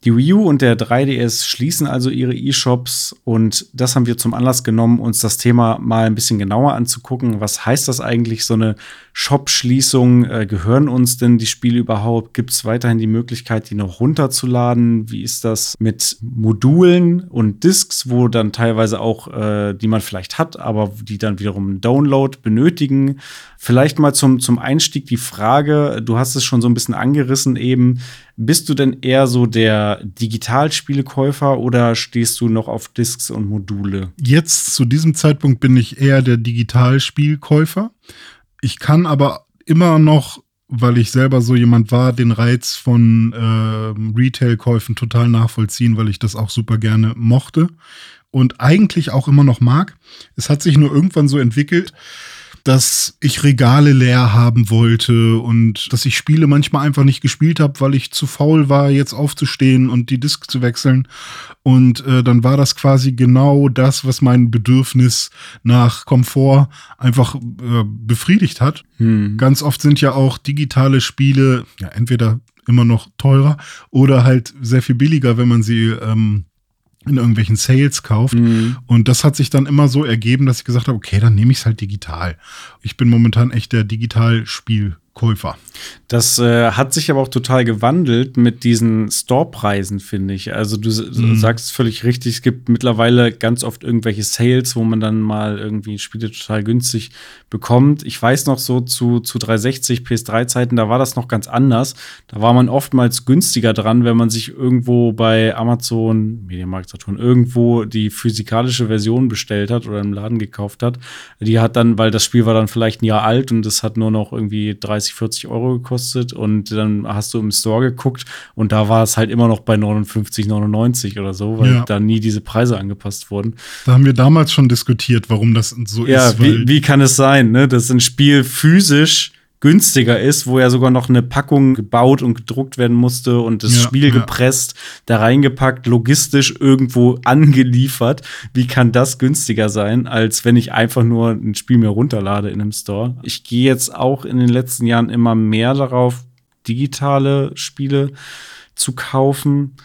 Die Wii U und der 3DS schließen also ihre E-Shops und das haben wir zum Anlass genommen, uns das Thema mal ein bisschen genauer anzugucken. Was heißt das eigentlich, so eine Shop-Schließung? Äh, gehören uns denn die Spiele überhaupt? Gibt es weiterhin die Möglichkeit, die noch runterzuladen? Wie ist das mit Modulen und Discs, wo dann teilweise auch, äh, die man vielleicht hat, aber die dann wiederum einen Download benötigen? Vielleicht mal zum, zum Einstieg die Frage, du hast es schon so ein bisschen angerissen eben, bist du denn eher so der Digitalspielekäufer oder stehst du noch auf Discs und Module? Jetzt zu diesem Zeitpunkt bin ich eher der Digitalspielkäufer. Ich kann aber immer noch, weil ich selber so jemand war, den Reiz von ähm, Retail-Käufen total nachvollziehen, weil ich das auch super gerne mochte und eigentlich auch immer noch mag. Es hat sich nur irgendwann so entwickelt, dass ich Regale leer haben wollte und dass ich Spiele manchmal einfach nicht gespielt habe, weil ich zu faul war, jetzt aufzustehen und die Disk zu wechseln. Und äh, dann war das quasi genau das, was mein Bedürfnis nach Komfort einfach äh, befriedigt hat. Hm. Ganz oft sind ja auch digitale Spiele ja entweder immer noch teurer oder halt sehr viel billiger, wenn man sie ähm, in irgendwelchen Sales kauft. Mhm. Und das hat sich dann immer so ergeben, dass ich gesagt habe, okay, dann nehme ich es halt digital. Ich bin momentan echt der Digitalspielkäufer. Das äh, hat sich aber auch total gewandelt mit diesen Storepreisen, finde ich. Also du Mhm. sagst völlig richtig, es gibt mittlerweile ganz oft irgendwelche Sales, wo man dann mal irgendwie Spiele total günstig bekommt. Ich weiß noch so zu, zu 360, PS3-Zeiten, da war das noch ganz anders. Da war man oftmals günstiger dran, wenn man sich irgendwo bei Amazon, Mediamarkt, Saturn, irgendwo die physikalische Version bestellt hat oder im Laden gekauft hat. Die hat dann, weil das Spiel war dann vielleicht ein Jahr alt und es hat nur noch irgendwie 30 30, 40 Euro gekostet und dann hast du im Store geguckt und da war es halt immer noch bei 59, 99 oder so, weil Ja. da nie diese Preise angepasst wurden. Da haben wir damals schon diskutiert, warum das so Ja, ist. weil- wie, wie kann es sein, ne, dass ein Spiel physisch günstiger ist, wo ja sogar noch eine Packung gebaut und gedruckt werden musste und das Ja, Spiel ja. gepresst, da reingepackt, logistisch irgendwo angeliefert. Wie kann das günstiger sein, als wenn ich einfach nur ein Spiel mir runterlade in einem Store? Ich gehe jetzt auch in den letzten Jahren immer mehr darauf, digitale Spiele zu kaufen,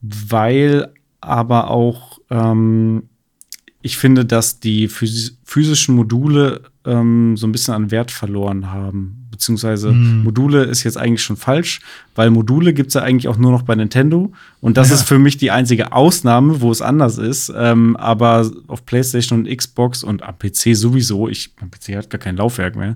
weil aber auch ähm, ich finde, dass die phys physischen Module ähm, so ein bisschen an Wert verloren haben. Beziehungsweise Mhm. Module ist jetzt eigentlich schon falsch, weil Module gibt es ja eigentlich auch nur noch bei Nintendo. Und das Ja. ist für mich die einzige Ausnahme, wo es anders ist. Ähm, aber auf PlayStation und Xbox und am PC sowieso, ich, mein PC hat gar kein Laufwerk mehr.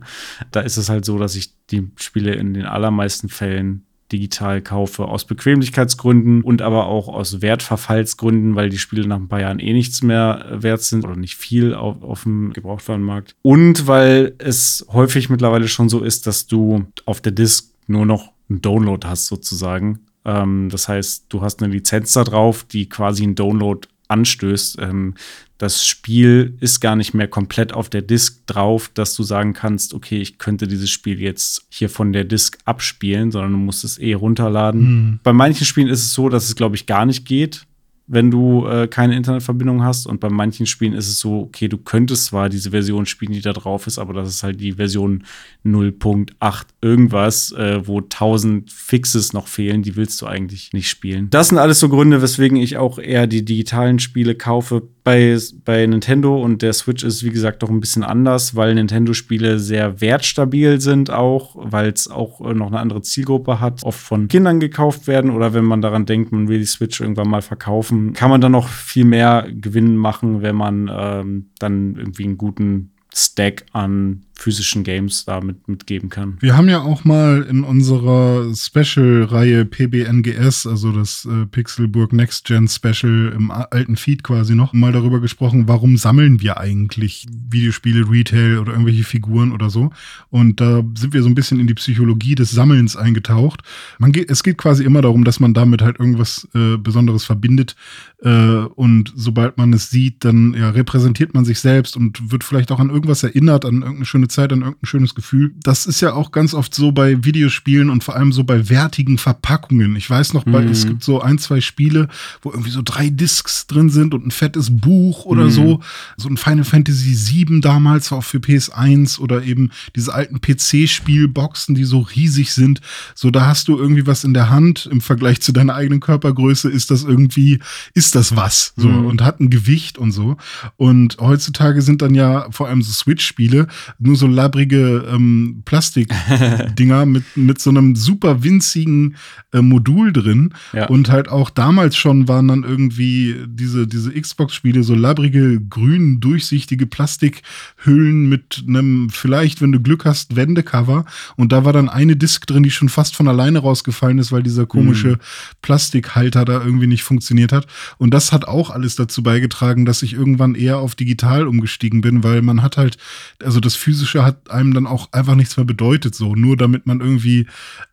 Da ist es halt so, dass ich die Spiele in den allermeisten Fällen digital kaufe, aus Bequemlichkeitsgründen und aber auch aus Wertverfallsgründen, weil die Spiele nach ein paar Jahren eh nichts mehr äh, wert sind oder nicht viel auf, auf dem Gebrauchtwarenmarkt. Und weil es häufig mittlerweile schon so ist, dass du auf der Disk nur noch einen Download hast, sozusagen. Ähm, das heißt, du hast eine Lizenz da drauf, die quasi einen Download anstößt. Ähm, das Spiel ist gar nicht mehr komplett auf der Disk drauf, dass du sagen kannst, okay, ich könnte dieses Spiel jetzt hier von der Disk abspielen, sondern du musst es eh runterladen. Hm. Bei manchen Spielen ist es so, dass es, glaube ich, gar nicht geht, wenn du äh, keine Internetverbindung hast. Und bei manchen Spielen ist es so, okay, du könntest zwar diese Version spielen, die da drauf ist, aber das ist halt die Version 0.8 irgendwas, äh, wo 1000 Fixes noch fehlen, die willst du eigentlich nicht spielen. Das sind alles so Gründe, weswegen ich auch eher die digitalen Spiele kaufe. Bei, bei Nintendo und der Switch ist, wie gesagt, doch ein bisschen anders, weil Nintendo-Spiele sehr wertstabil sind auch, weil es auch äh, noch eine andere Zielgruppe hat, oft von Kindern gekauft werden oder wenn man daran denkt, man will die Switch irgendwann mal verkaufen, kann man dann noch viel mehr Gewinn machen, wenn man ähm, dann irgendwie einen guten Stack an physischen Games damit mitgeben kann. Wir haben ja auch mal in unserer Special-Reihe PBNGS, also das äh, Pixelburg Next Gen Special im alten Feed quasi noch, mal darüber gesprochen, warum sammeln wir eigentlich Videospiele, Retail oder irgendwelche Figuren oder so. Und da sind wir so ein bisschen in die Psychologie des Sammelns eingetaucht. Man geht, es geht quasi immer darum, dass man damit halt irgendwas äh, Besonderes verbindet. Äh, und sobald man es sieht, dann ja, repräsentiert man sich selbst und wird vielleicht auch an irgendwas erinnert, an irgendeine schöne Zeit, an irgendein schönes Gefühl. Das ist ja auch ganz oft so bei Videospielen und vor allem so bei wertigen Verpackungen. Ich weiß noch, bei, Mhm. es gibt so ein, zwei Spiele, wo irgendwie so drei Discs drin sind und ein fettes Buch oder Mhm. so. So ein Final Fantasy VII damals auch für PS1 oder eben diese alten PC-Spielboxen, die so riesig sind. So, da hast du irgendwie was in der Hand im Vergleich zu deiner eigenen Körpergröße. Ist das irgendwie, ist das was? So, Mhm. und hat ein Gewicht und so. Und heutzutage sind dann ja vor allem so Switch-Spiele nur so labrige ähm, Plastikdinger mit, mit so einem super winzigen äh, Modul drin. Ja. Und halt auch damals schon waren dann irgendwie diese, diese Xbox-Spiele so labrige, grün, durchsichtige Plastikhüllen mit einem, vielleicht, wenn du Glück hast, Wendecover. Und da war dann eine Disk drin, die schon fast von alleine rausgefallen ist, weil dieser komische Plastikhalter da irgendwie nicht funktioniert hat. Und das hat auch alles dazu beigetragen, dass ich irgendwann eher auf digital umgestiegen bin, weil man hat halt, also das Physische hat einem dann auch einfach nichts mehr bedeutet, so. Nur damit man irgendwie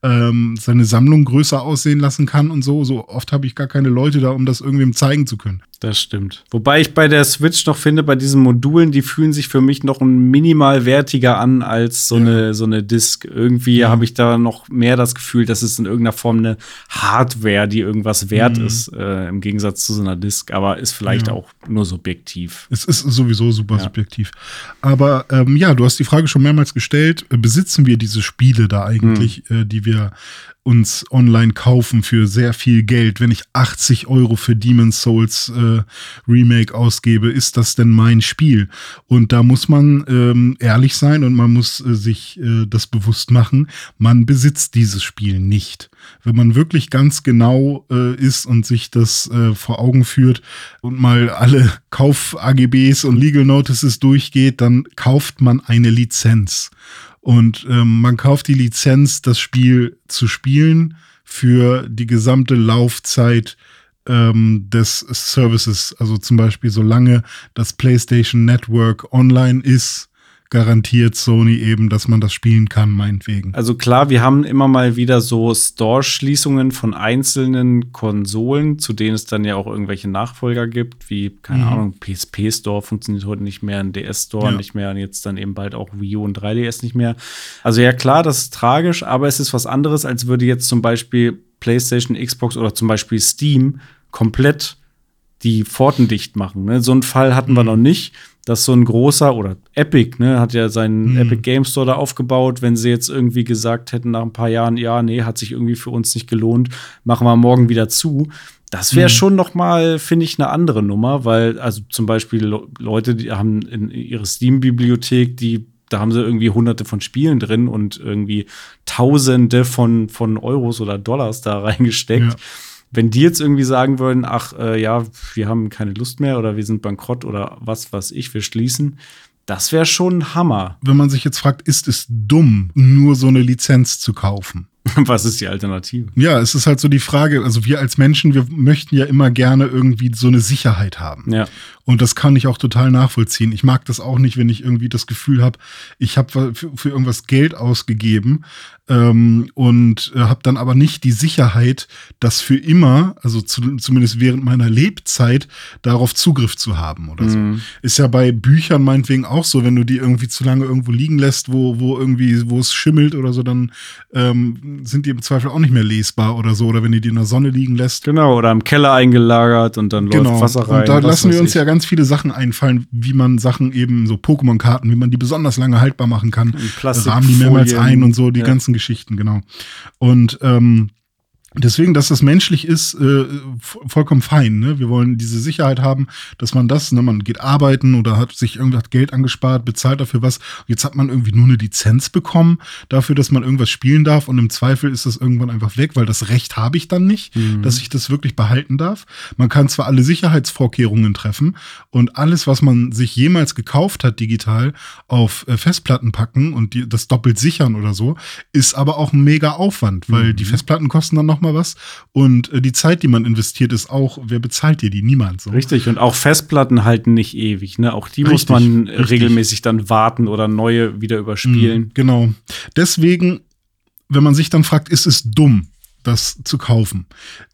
ähm, seine Sammlung größer aussehen lassen kann und so. So oft habe ich gar keine Leute da, um das irgendwem zeigen zu können. Das stimmt. Wobei ich bei der Switch noch finde, bei diesen Modulen, die fühlen sich für mich noch ein minimal wertiger an als so eine so eine Disk. Irgendwie Ja. habe ich da noch mehr das Gefühl, dass es in irgendeiner Form eine Hardware, die irgendwas wert Mhm. ist, äh, im Gegensatz zu so einer Disk. Aber ist vielleicht Ja. auch nur subjektiv. Es ist sowieso super Ja. subjektiv. Aber ähm, ja, du hast die Frage schon mehrmals gestellt. Besitzen wir diese Spiele da eigentlich, äh, die wir uns online kaufen für sehr viel Geld? Wenn ich 80 Euro für Demon's Souls äh, Remake ausgebe, ist das denn mein Spiel? Und da muss man ähm, ehrlich sein und man muss äh, sich äh, das bewusst machen. Man besitzt dieses Spiel nicht. Wenn man wirklich ganz genau äh, ist und sich das äh, vor Augen führt und mal alle Kauf-AGBs und Legal Notices durchgeht, dann kauft man eine Lizenz. Und ähm, man kauft die Lizenz, das Spiel zu spielen für die gesamte Laufzeit ähm, des Services. Also zum Beispiel, solange das PlayStation Network online ist, garantiert Sony eben, dass man das spielen kann, meinetwegen. Also klar, wir haben immer mal wieder so Store-Schließungen von einzelnen Konsolen, zu denen es dann ja auch irgendwelche Nachfolger gibt, wie, keine Mhm. Ahnung, PSP-Store funktioniert heute nicht mehr, ein DS-Store Ja. nicht mehr und jetzt dann eben bald auch Wii U und 3DS nicht mehr. Also ja klar, das ist tragisch, aber es ist was anderes, als würde jetzt zum Beispiel PlayStation, Xbox oder zum Beispiel Steam komplett die Pforten dicht machen. Ne? So einen Fall hatten wir Mhm. noch nicht, dass so ein großer oder Epic, ne, hat ja seinen Mhm. Epic Game Store da aufgebaut. Wenn sie jetzt irgendwie gesagt hätten nach ein paar Jahren, ja, nee, hat sich irgendwie für uns nicht gelohnt, machen wir morgen wieder zu. Das wäre Mhm. schon noch mal, finde ich, eine andere Nummer, weil also zum Beispiel Le Leute, die haben in ihre Steam-Bibliothek, die da haben sie irgendwie hunderte von Spielen drin und irgendwie Tausende von, von Euros oder Dollars da reingesteckt Ja. Wenn die jetzt irgendwie sagen würden, ach äh, ja, wir haben keine Lust mehr oder wir sind bankrott oder was weiß ich, wir schließen, das wäre schon ein Hammer. Wenn man sich jetzt fragt, ist es dumm, nur so eine Lizenz zu kaufen? was ist die Alternative? Ja, es ist halt so die Frage, also wir als Menschen, wir möchten ja immer gerne irgendwie so eine Sicherheit haben. Ja. Und das kann ich auch total nachvollziehen. Ich mag das auch nicht, wenn ich irgendwie das Gefühl habe, ich habe für, für irgendwas Geld ausgegeben ähm, und äh, habe dann aber nicht die Sicherheit, das für immer, also zu, zumindest während meiner Lebzeit, darauf Zugriff zu haben oder so. Mhm. Ist ja bei Büchern meinetwegen auch so, wenn du die irgendwie zu lange irgendwo liegen lässt, wo, wo irgendwie, wo es schimmelt oder so, dann ähm, sind die im Zweifel auch nicht mehr lesbar oder so. Oder wenn du die in der Sonne liegen lässt. Genau, oder im Keller eingelagert und dann läuft Wasser rein. Genau. Und da lassen wir uns ich. ja ganz viele Sachen einfallen, wie man Sachen eben, so Pokémon-Karten, wie man die besonders lange haltbar machen kann. Rahmen die mehrmals ein und so, die Ja. ganzen Geschichten, genau. Und ähm, Deswegen, dass das menschlich ist, äh, vo- vollkommen fein. Ne? Wir wollen diese Sicherheit haben, dass man das, ne, man geht arbeiten oder hat sich irgendwie hat Geld angespart, bezahlt dafür was. Jetzt hat man irgendwie nur eine Lizenz bekommen dafür, dass man irgendwas spielen darf und im Zweifel ist das irgendwann einfach weg, weil das Recht habe ich dann nicht, dass ich das wirklich behalten darf. Man kann zwar alle Sicherheitsvorkehrungen treffen und alles, was man sich jemals gekauft hat digital, auf äh, Festplatten packen und die, das doppelt sichern oder so, ist aber auch ein mega Aufwand, weil die Festplatten kosten dann noch mal was und äh, die Zeit, die man investiert, ist auch, wer bezahlt dir die? Niemand. So. Richtig, und auch Festplatten halten nicht ewig, ne? Auch die muss Richtig, man richtig. regelmäßig dann warten oder neue wieder überspielen. Mhm, Genau. Deswegen, wenn man sich dann fragt, ist es dumm, das zu kaufen,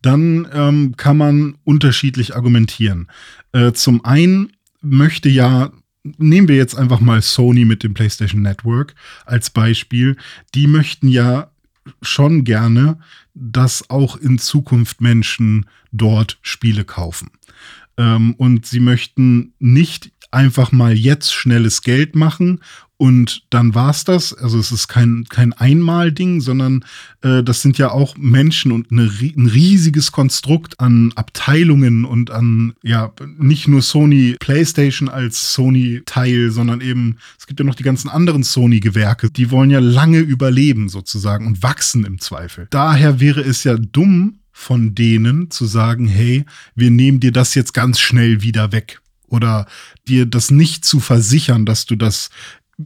dann ähm, kann man unterschiedlich argumentieren. Äh, zum einen möchte ja, nehmen wir jetzt einfach mal Sony mit dem PlayStation Network als Beispiel, die möchten ja schon gerne, dass auch in Zukunft Menschen dort Spiele kaufen. Ähm, und sie möchten nicht einfach mal jetzt schnelles Geld machen und dann war's das. Also es ist kein, kein Einmal-Ding, sondern äh, das sind ja auch Menschen und eine, ein riesiges Konstrukt an Abteilungen und an, ja, nicht nur Sony PlayStation als Sony-Teil, sondern eben, es gibt ja noch die ganzen anderen Sony-Gewerke, die wollen ja lange überleben sozusagen und wachsen im Zweifel. Daher wäre es ja dumm von denen zu sagen, hey, wir nehmen dir das jetzt ganz schnell wieder weg oder dir das nicht zu versichern, dass du das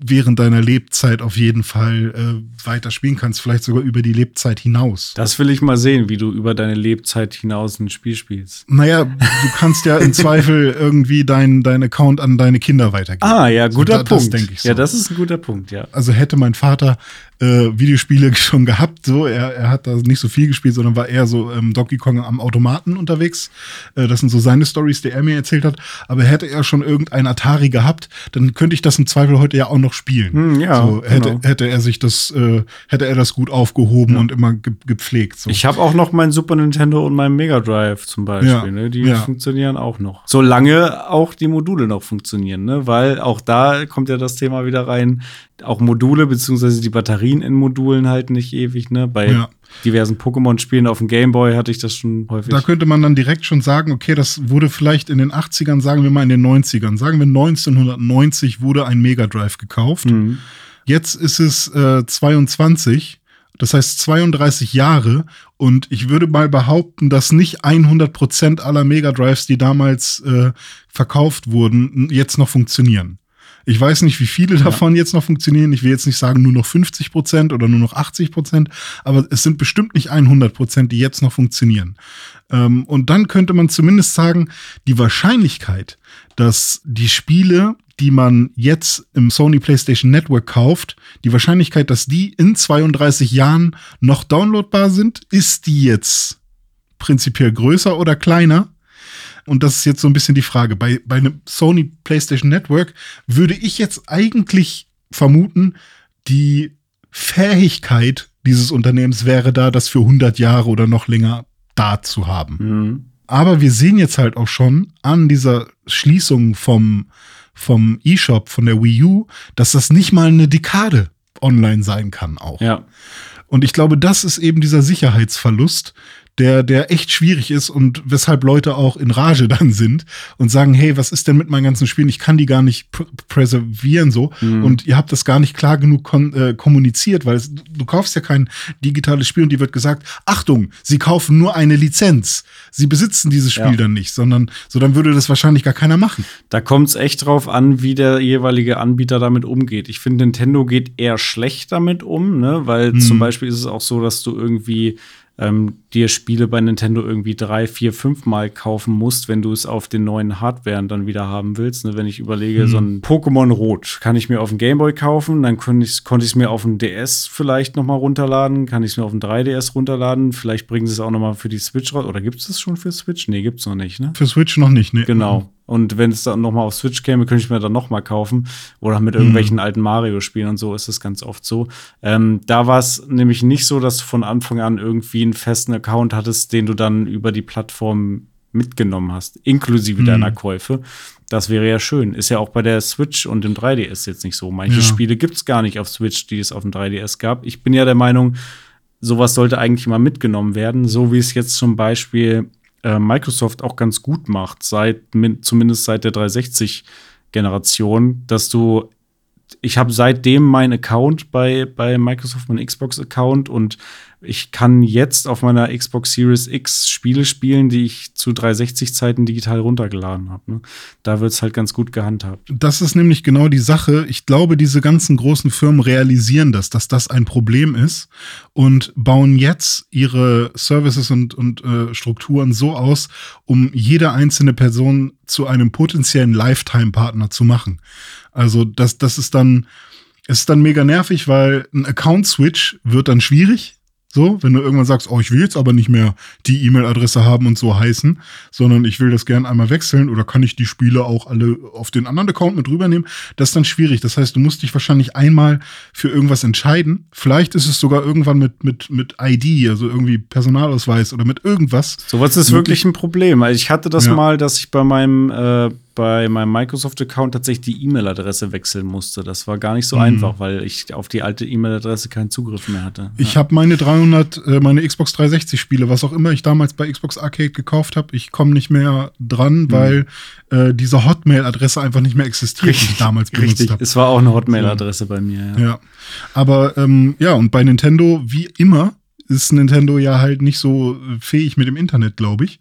während deiner Lebzeit auf jeden Fall äh, weiter spielen kannst, vielleicht sogar über die Lebzeit hinaus. Das will ich mal sehen, wie du über deine Lebzeit hinaus ein Spiel spielst. Naja, du kannst ja im Zweifel irgendwie dein, dein Account an deine Kinder weitergeben. Ah, ja, So, guter da- das Punkt. denk ich so. Ja, das ist ein guter Punkt, ja. Also hätte mein Vater äh, Videospiele schon gehabt, so er, er hat da nicht so viel gespielt, sondern war eher so ähm, Donkey Kong am Automaten unterwegs. Äh, das sind so seine Stories, die er mir erzählt hat. Aber hätte er schon irgendein Atari gehabt, dann könnte ich das im Zweifel heute ja auch noch spielen. Hm, ja, so, hätte, genau. hätte er sich das, äh, hätte er das gut aufgehoben und immer ge gepflegt. So. Ich habe auch noch mein Super Nintendo und mein Mega Drive zum Beispiel. Ja, Ne? Die ja. funktionieren auch noch. Solange auch die Module noch funktionieren, ne? Weil auch da kommt ja das Thema wieder rein. Auch Module beziehungsweise die Batterien in Modulen halten nicht ewig, ne? Bei Ja. diversen Pokémon-Spielen auf dem Gameboy hatte ich das schon häufig. Da könnte man dann direkt schon sagen, okay, das wurde vielleicht in den 80ern, sagen wir mal in den 90ern, sagen wir 1990 wurde ein Mega Drive gekauft. Mhm. Jetzt ist es äh, 22, das heißt 32 Jahre und ich würde mal behaupten, dass nicht 100% aller Mega Drives, die damals äh, verkauft wurden, jetzt noch funktionieren. Ich weiß nicht, wie viele davon jetzt noch funktionieren. Ich will jetzt nicht sagen nur noch 50 Prozent oder nur noch 80 Prozent, aber es sind bestimmt nicht 100 Prozent, die jetzt noch funktionieren. Ähm, und dann könnte man zumindest sagen, die Wahrscheinlichkeit, dass die Spiele, die man jetzt im Sony PlayStation Network kauft, die Wahrscheinlichkeit, dass die in 32 Jahren noch downloadbar sind, ist die jetzt prinzipiell größer oder kleiner? Und das ist jetzt so ein bisschen die Frage. Bei, bei einem Sony PlayStation Network würde ich jetzt eigentlich vermuten, die Fähigkeit dieses Unternehmens wäre da, das für 100 Jahre oder noch länger da zu haben. Mhm. Aber wir sehen jetzt halt auch schon an dieser Schließung vom, vom eShop, von der Wii U, dass das nicht mal eine Dekade online sein kann auch. Ja. Und ich glaube, das ist eben dieser Sicherheitsverlust, der, der echt schwierig ist und weshalb Leute auch in Rage dann sind und sagen, hey, was ist denn mit meinen ganzen Spielen? Ich kann die gar nicht pr präservieren so. Und ihr habt das gar nicht klar genug äh, kommuniziert, weil es, du kaufst ja kein digitales Spiel und dir wird gesagt, Achtung, sie kaufen nur eine Lizenz. Sie besitzen dieses Spiel Ja. dann nicht, sondern so dann würde das wahrscheinlich gar keiner machen. Da kommt es echt drauf an, wie der jeweilige Anbieter damit umgeht. Ich finde, Nintendo geht eher schlecht damit um, ne? weil Mhm. zum Beispiel ist es auch so, dass du irgendwie ähm, dir Spiele bei Nintendo irgendwie drei, vier, fünf Mal kaufen musst, wenn du es auf den neuen Hardwaren dann wieder haben willst. Ne? Wenn ich überlege, Mhm. so ein Pokémon Rot kann ich mir auf dem Gameboy kaufen, dann konnte ich es mir auf dem DS vielleicht noch mal runterladen, kann ich es mir auf dem 3DS runterladen, vielleicht bringen sie es auch noch mal für die Switch raus. Oder gibt es das schon für Switch? Nee, gibt's noch nicht, ne? Für Switch noch nicht, ne? Genau. Und wenn es dann noch mal auf Switch käme, könnte ich mir dann noch mal kaufen. Oder mit irgendwelchen alten Mario-Spielen und so ist es ganz oft so. Ähm, da war es nämlich nicht so, dass du von Anfang an irgendwie einen festen Account hattest, den du dann über die Plattform mitgenommen hast, inklusive deiner Käufe. Das wäre ja schön. Ist ja auch bei der Switch und dem 3DS jetzt nicht so. Manche Ja. Spiele gibt es gar nicht auf Switch, die es auf dem 3DS gab. Ich bin ja der Meinung, sowas sollte eigentlich mal mitgenommen werden, so wie es jetzt zum Beispiel äh, Microsoft auch ganz gut macht, seit min- zumindest seit der 360-Generation, dass du ich habe seitdem meinen Account bei, bei Microsoft, meinen Xbox-Account und ich kann jetzt auf meiner Xbox Series X Spiele spielen, die ich zu 360-Zeiten digital runtergeladen habe. Ne? Da wird es halt ganz gut gehandhabt. Das ist nämlich genau die Sache. Ich glaube, diese ganzen großen Firmen realisieren das, dass das ein Problem ist und bauen jetzt ihre Services und, und äh, Strukturen so aus, um jede einzelne Person zu einem potenziellen Lifetime-Partner zu machen. Also das, das ist dann, es ist dann mega nervig, weil ein Account-Switch wird dann schwierig. So, wenn du irgendwann sagst, oh, ich will jetzt aber nicht mehr die E-Mail-Adresse haben und so heißen, sondern ich will das gern einmal wechseln oder kann ich die Spiele auch alle auf den anderen Account mit rübernehmen, das ist dann schwierig. Das heißt, du musst dich wahrscheinlich einmal für irgendwas entscheiden. Vielleicht ist es sogar irgendwann mit, mit, mit ID, also irgendwie Personalausweis oder mit irgendwas. Sowas ist wirklich ein Problem. Also ich hatte das Ja. mal, dass ich bei meinem, äh, bei meinem Microsoft-Account tatsächlich die E-Mail-Adresse wechseln musste. Das war gar nicht so einfach, weil ich auf die alte E-Mail-Adresse keinen Zugriff mehr hatte. Ich habe meine 300, äh, meine Xbox 360 Spiele, was auch immer ich damals bei Xbox Arcade gekauft habe, ich komme nicht mehr dran, weil äh, diese Hotmail-Adresse einfach nicht mehr existiert, die ich damals benutzt Richtig, habe. es war auch eine Hotmail-Adresse bei mir. Ja. Ja. Aber ähm, ja, und bei Nintendo, wie immer, ist Nintendo ja halt nicht so äh, fähig mit dem Internet, glaube ich.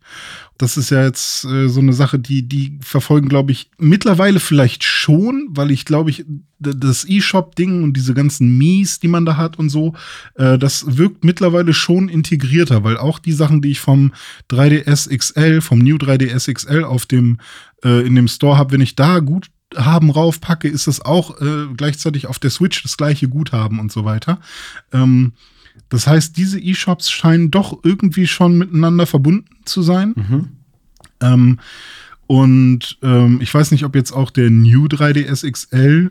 Das ist ja jetzt äh, so eine Sache, die, die verfolgen, glaube ich, mittlerweile vielleicht schon, weil ich glaube ich, das E-Shop-Ding und diese ganzen Mies, die man da hat und so, äh, das wirkt mittlerweile schon integrierter, weil auch die Sachen, die ich vom 3DS XL, vom New 3DS XL auf dem, äh, in dem Store habe, wenn ich da gut haben raufpacke, ist das auch äh, gleichzeitig auf der Switch das gleiche Guthaben und so weiter. Ähm, das heißt, diese E-Shops scheinen doch irgendwie schon miteinander verbunden zu sein. Mhm. Ähm, und ähm, ich weiß nicht, ob jetzt auch der New 3DS XL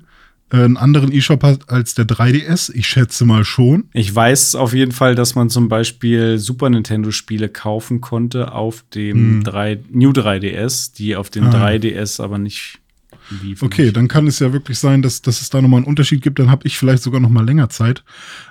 äh, einen anderen E-Shop hat als der 3DS. Ich schätze mal schon. Ich weiß auf jeden Fall, dass man zum Beispiel Super Nintendo-Spiele kaufen konnte auf dem Hm. 3, New 3DS, die auf dem Ah. 3DS aber nicht. Okay, dann kann es ja wirklich sein, dass, dass es da nochmal einen Unterschied gibt. Dann habe ich vielleicht sogar noch mal länger Zeit.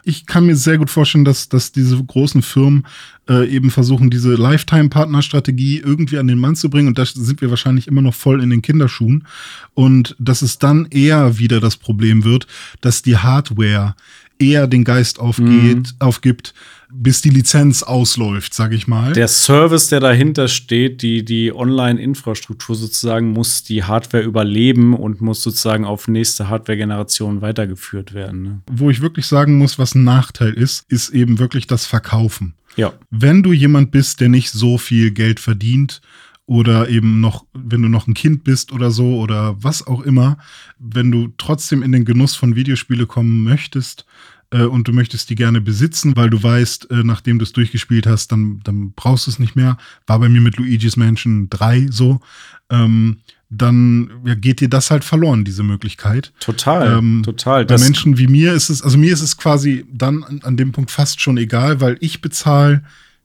Ich kann mir sehr gut vorstellen, dass, dass diese großen Firmen äh, eben versuchen, diese Lifetime-Partner-Strategie irgendwie an den Mann zu bringen. Und da sind wir wahrscheinlich immer noch voll in den Kinderschuhen. Und dass es dann eher wieder das Problem wird, dass die Hardware eher den Geist aufgeht, aufgibt, bis die Lizenz ausläuft, sage ich mal. Der Service, der dahinter steht, die, die Online-Infrastruktur sozusagen, muss die Hardware überleben und muss sozusagen auf nächste Hardware-Generation weitergeführt werden. Ne? wo ich wirklich sagen muss, was ein Nachteil ist, ist eben wirklich das Verkaufen. Ja. Wenn du jemand bist, der nicht so viel Geld verdient oder eben noch, wenn du noch ein Kind bist oder so oder was auch immer, wenn du trotzdem in den Genuss von Videospiele kommen möchtest, äh, und du möchtest die gerne besitzen, weil du weißt, äh, nachdem du es durchgespielt hast, dann, dann brauchst du es nicht mehr. War bei mir mit Luigi's Mansion 3 so. Ähm, dann ja, geht dir das halt verloren, diese Möglichkeit. Total, Ähm, total. Bei Menschen wie mir ist es, also mir ist es quasi dann an, an dem Punkt fast schon egal, weil ich bezahle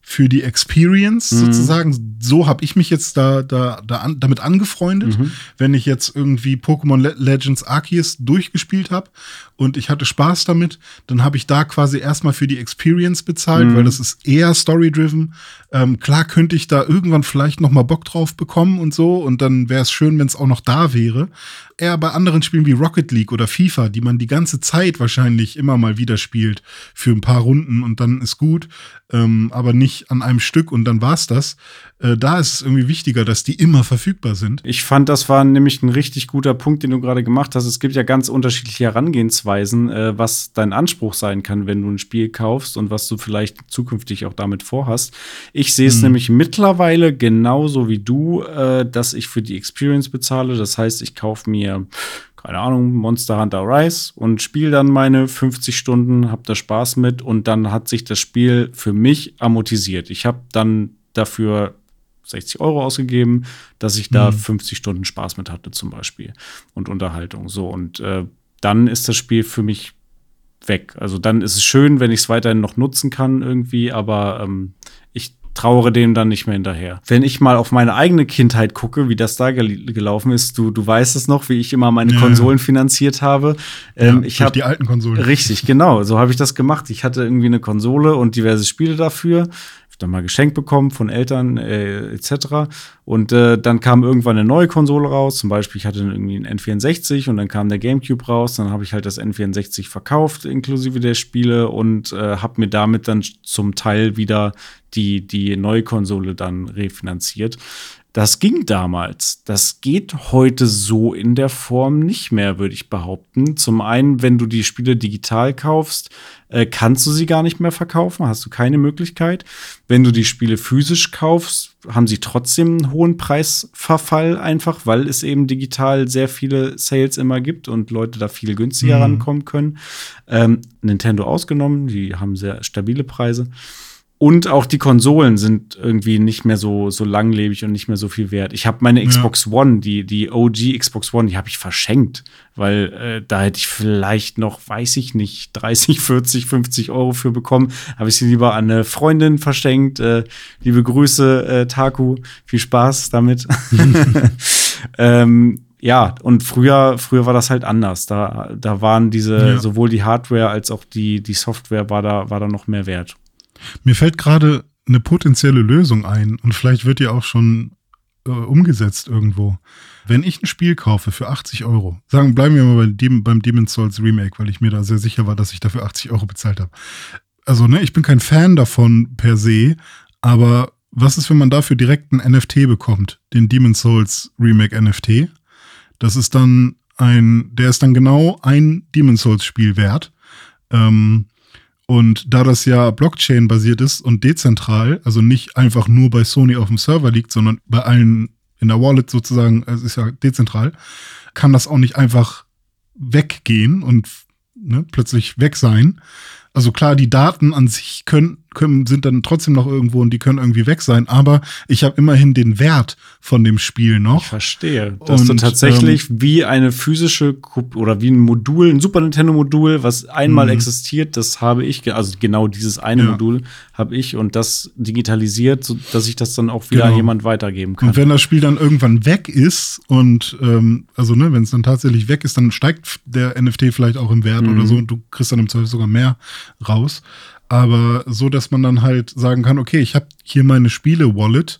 für die Experience Mhm. sozusagen. So habe ich mich jetzt da, da, da an, damit angefreundet. Mhm. Wenn ich jetzt irgendwie Pokémon Le Legends Arceus durchgespielt habe und ich hatte Spaß damit, dann habe ich da quasi erstmal für die Experience bezahlt, Mhm. weil das ist eher story-driven. Ähm, klar könnte ich da irgendwann vielleicht noch mal Bock drauf bekommen und so und dann wäre es schön, wenn es auch noch da wäre. Eher bei anderen Spielen wie Rocket League oder FIFA, die man die ganze Zeit wahrscheinlich immer mal wieder spielt für ein paar Runden und dann ist gut, ähm, aber nicht an einem Stück und dann war's das. Äh, da ist es irgendwie wichtiger, dass die immer verfügbar sind. Ich fand, das war nämlich ein richtig guter Punkt, den du gerade gemacht hast. Es gibt ja ganz unterschiedliche Herangehensweisen, äh, was dein Anspruch sein kann, wenn du ein Spiel kaufst und was du vielleicht zukünftig auch damit vorhast. Ich sehe es nämlich mittlerweile genauso wie du, äh, dass ich für die Experience bezahle. Das heißt, ich kaufe mir keine Ahnung, Monster Hunter Rise und spiele dann meine 50 Stunden, hab da Spaß mit und dann hat sich das Spiel für mich amortisiert. Ich habe dann dafür 60 Euro ausgegeben, dass ich da 50 Stunden Spaß mit hatte zum Beispiel und Unterhaltung. So und äh, dann ist das Spiel für mich weg. Also dann ist es schön, wenn ich es weiterhin noch nutzen kann irgendwie, aber ähm, trauere dem dann nicht mehr hinterher. Wenn ich mal auf meine eigene Kindheit gucke, wie das da gel gelaufen ist, du, du weißt es noch, wie ich immer meine Ja. Konsolen finanziert habe. Ähm, Ja, ich habe die alten Konsolen. Richtig, genau. So habe ich das gemacht. Ich hatte irgendwie eine Konsole und diverse Spiele dafür. Dann mal geschenkt bekommen von Eltern äh, etc. Und äh, dann kam irgendwann eine neue Konsole raus. Zum Beispiel, ich hatte irgendwie einen N64 und dann kam der GameCube raus. Dann habe ich halt das N64 verkauft, inklusive der Spiele und äh, habe mir damit dann zum Teil wieder die, die neue Konsole dann refinanziert. Das ging damals. Das geht heute so in der Form nicht mehr, würde ich behaupten. Zum einen, wenn du die Spiele digital kaufst, äh, kannst du sie gar nicht mehr verkaufen, hast du keine Möglichkeit. Wenn du die Spiele physisch kaufst, haben sie trotzdem einen hohen Preisverfall einfach, weil es eben digital sehr viele Sales immer gibt und Leute da viel günstiger Mhm. rankommen können. Ähm, Nintendo ausgenommen, die haben sehr stabile Preise. Und auch die Konsolen sind irgendwie nicht mehr so, so langlebig und nicht mehr so viel wert. Ich habe meine Ja. Xbox One, die, die OG Xbox One, die habe ich verschenkt, weil äh, da hätte ich vielleicht noch, weiß ich nicht, 30, 40, 50 Euro für bekommen. Habe ich sie lieber an eine Freundin verschenkt. Äh, liebe Grüße, äh, Taku. Viel Spaß damit. ähm, ja, und früher, früher war das halt anders. Da, da waren diese, Ja. sowohl die Hardware als auch die, die Software war da, war da noch mehr wert. Mir fällt gerade eine potenzielle Lösung ein und vielleicht wird die auch schon äh, umgesetzt irgendwo. Wenn ich ein Spiel kaufe für 80 Euro, sagen, bleiben wir mal bei dem, beim Demon's Souls Remake, weil ich mir da sehr sicher war, dass ich dafür 80 Euro bezahlt habe. Also, ne, ich bin kein Fan davon per se, aber was ist, wenn man dafür direkt ein NFT bekommt? Den Demon's Souls Remake NFT. Das ist dann ein, der ist dann genau ein Demon's Souls Spiel wert. Ähm, und da das ja Blockchain-basiert ist und dezentral, also nicht einfach nur bei Sony auf dem Server liegt, sondern bei allen in der Wallet sozusagen, es ist ja dezentral, kann das auch nicht einfach weggehen und ne, plötzlich weg sein. Also klar, die Daten an sich können, können, sind dann trotzdem noch irgendwo und die können irgendwie weg sein, aber ich habe immerhin den Wert von dem Spiel noch. Ich verstehe. Dass du Und, tatsächlich wie eine physische oder wie ein Modul, ein Super Nintendo-Modul, was einmal Mhm. existiert, das habe ich, also genau dieses eine Ja. Modul habe ich und das digitalisiert, so dass ich das dann auch wieder Genau. an jemand weitergeben kann. Und wenn das Spiel dann irgendwann weg ist und ähm, also ne, wenn es dann tatsächlich weg ist, dann steigt der NFT vielleicht auch im Wert Mhm. oder so und du kriegst dann im Zweifel sogar mehr raus. Aber so, dass man dann halt sagen kann, okay, ich habe hier meine Spiele-Wallet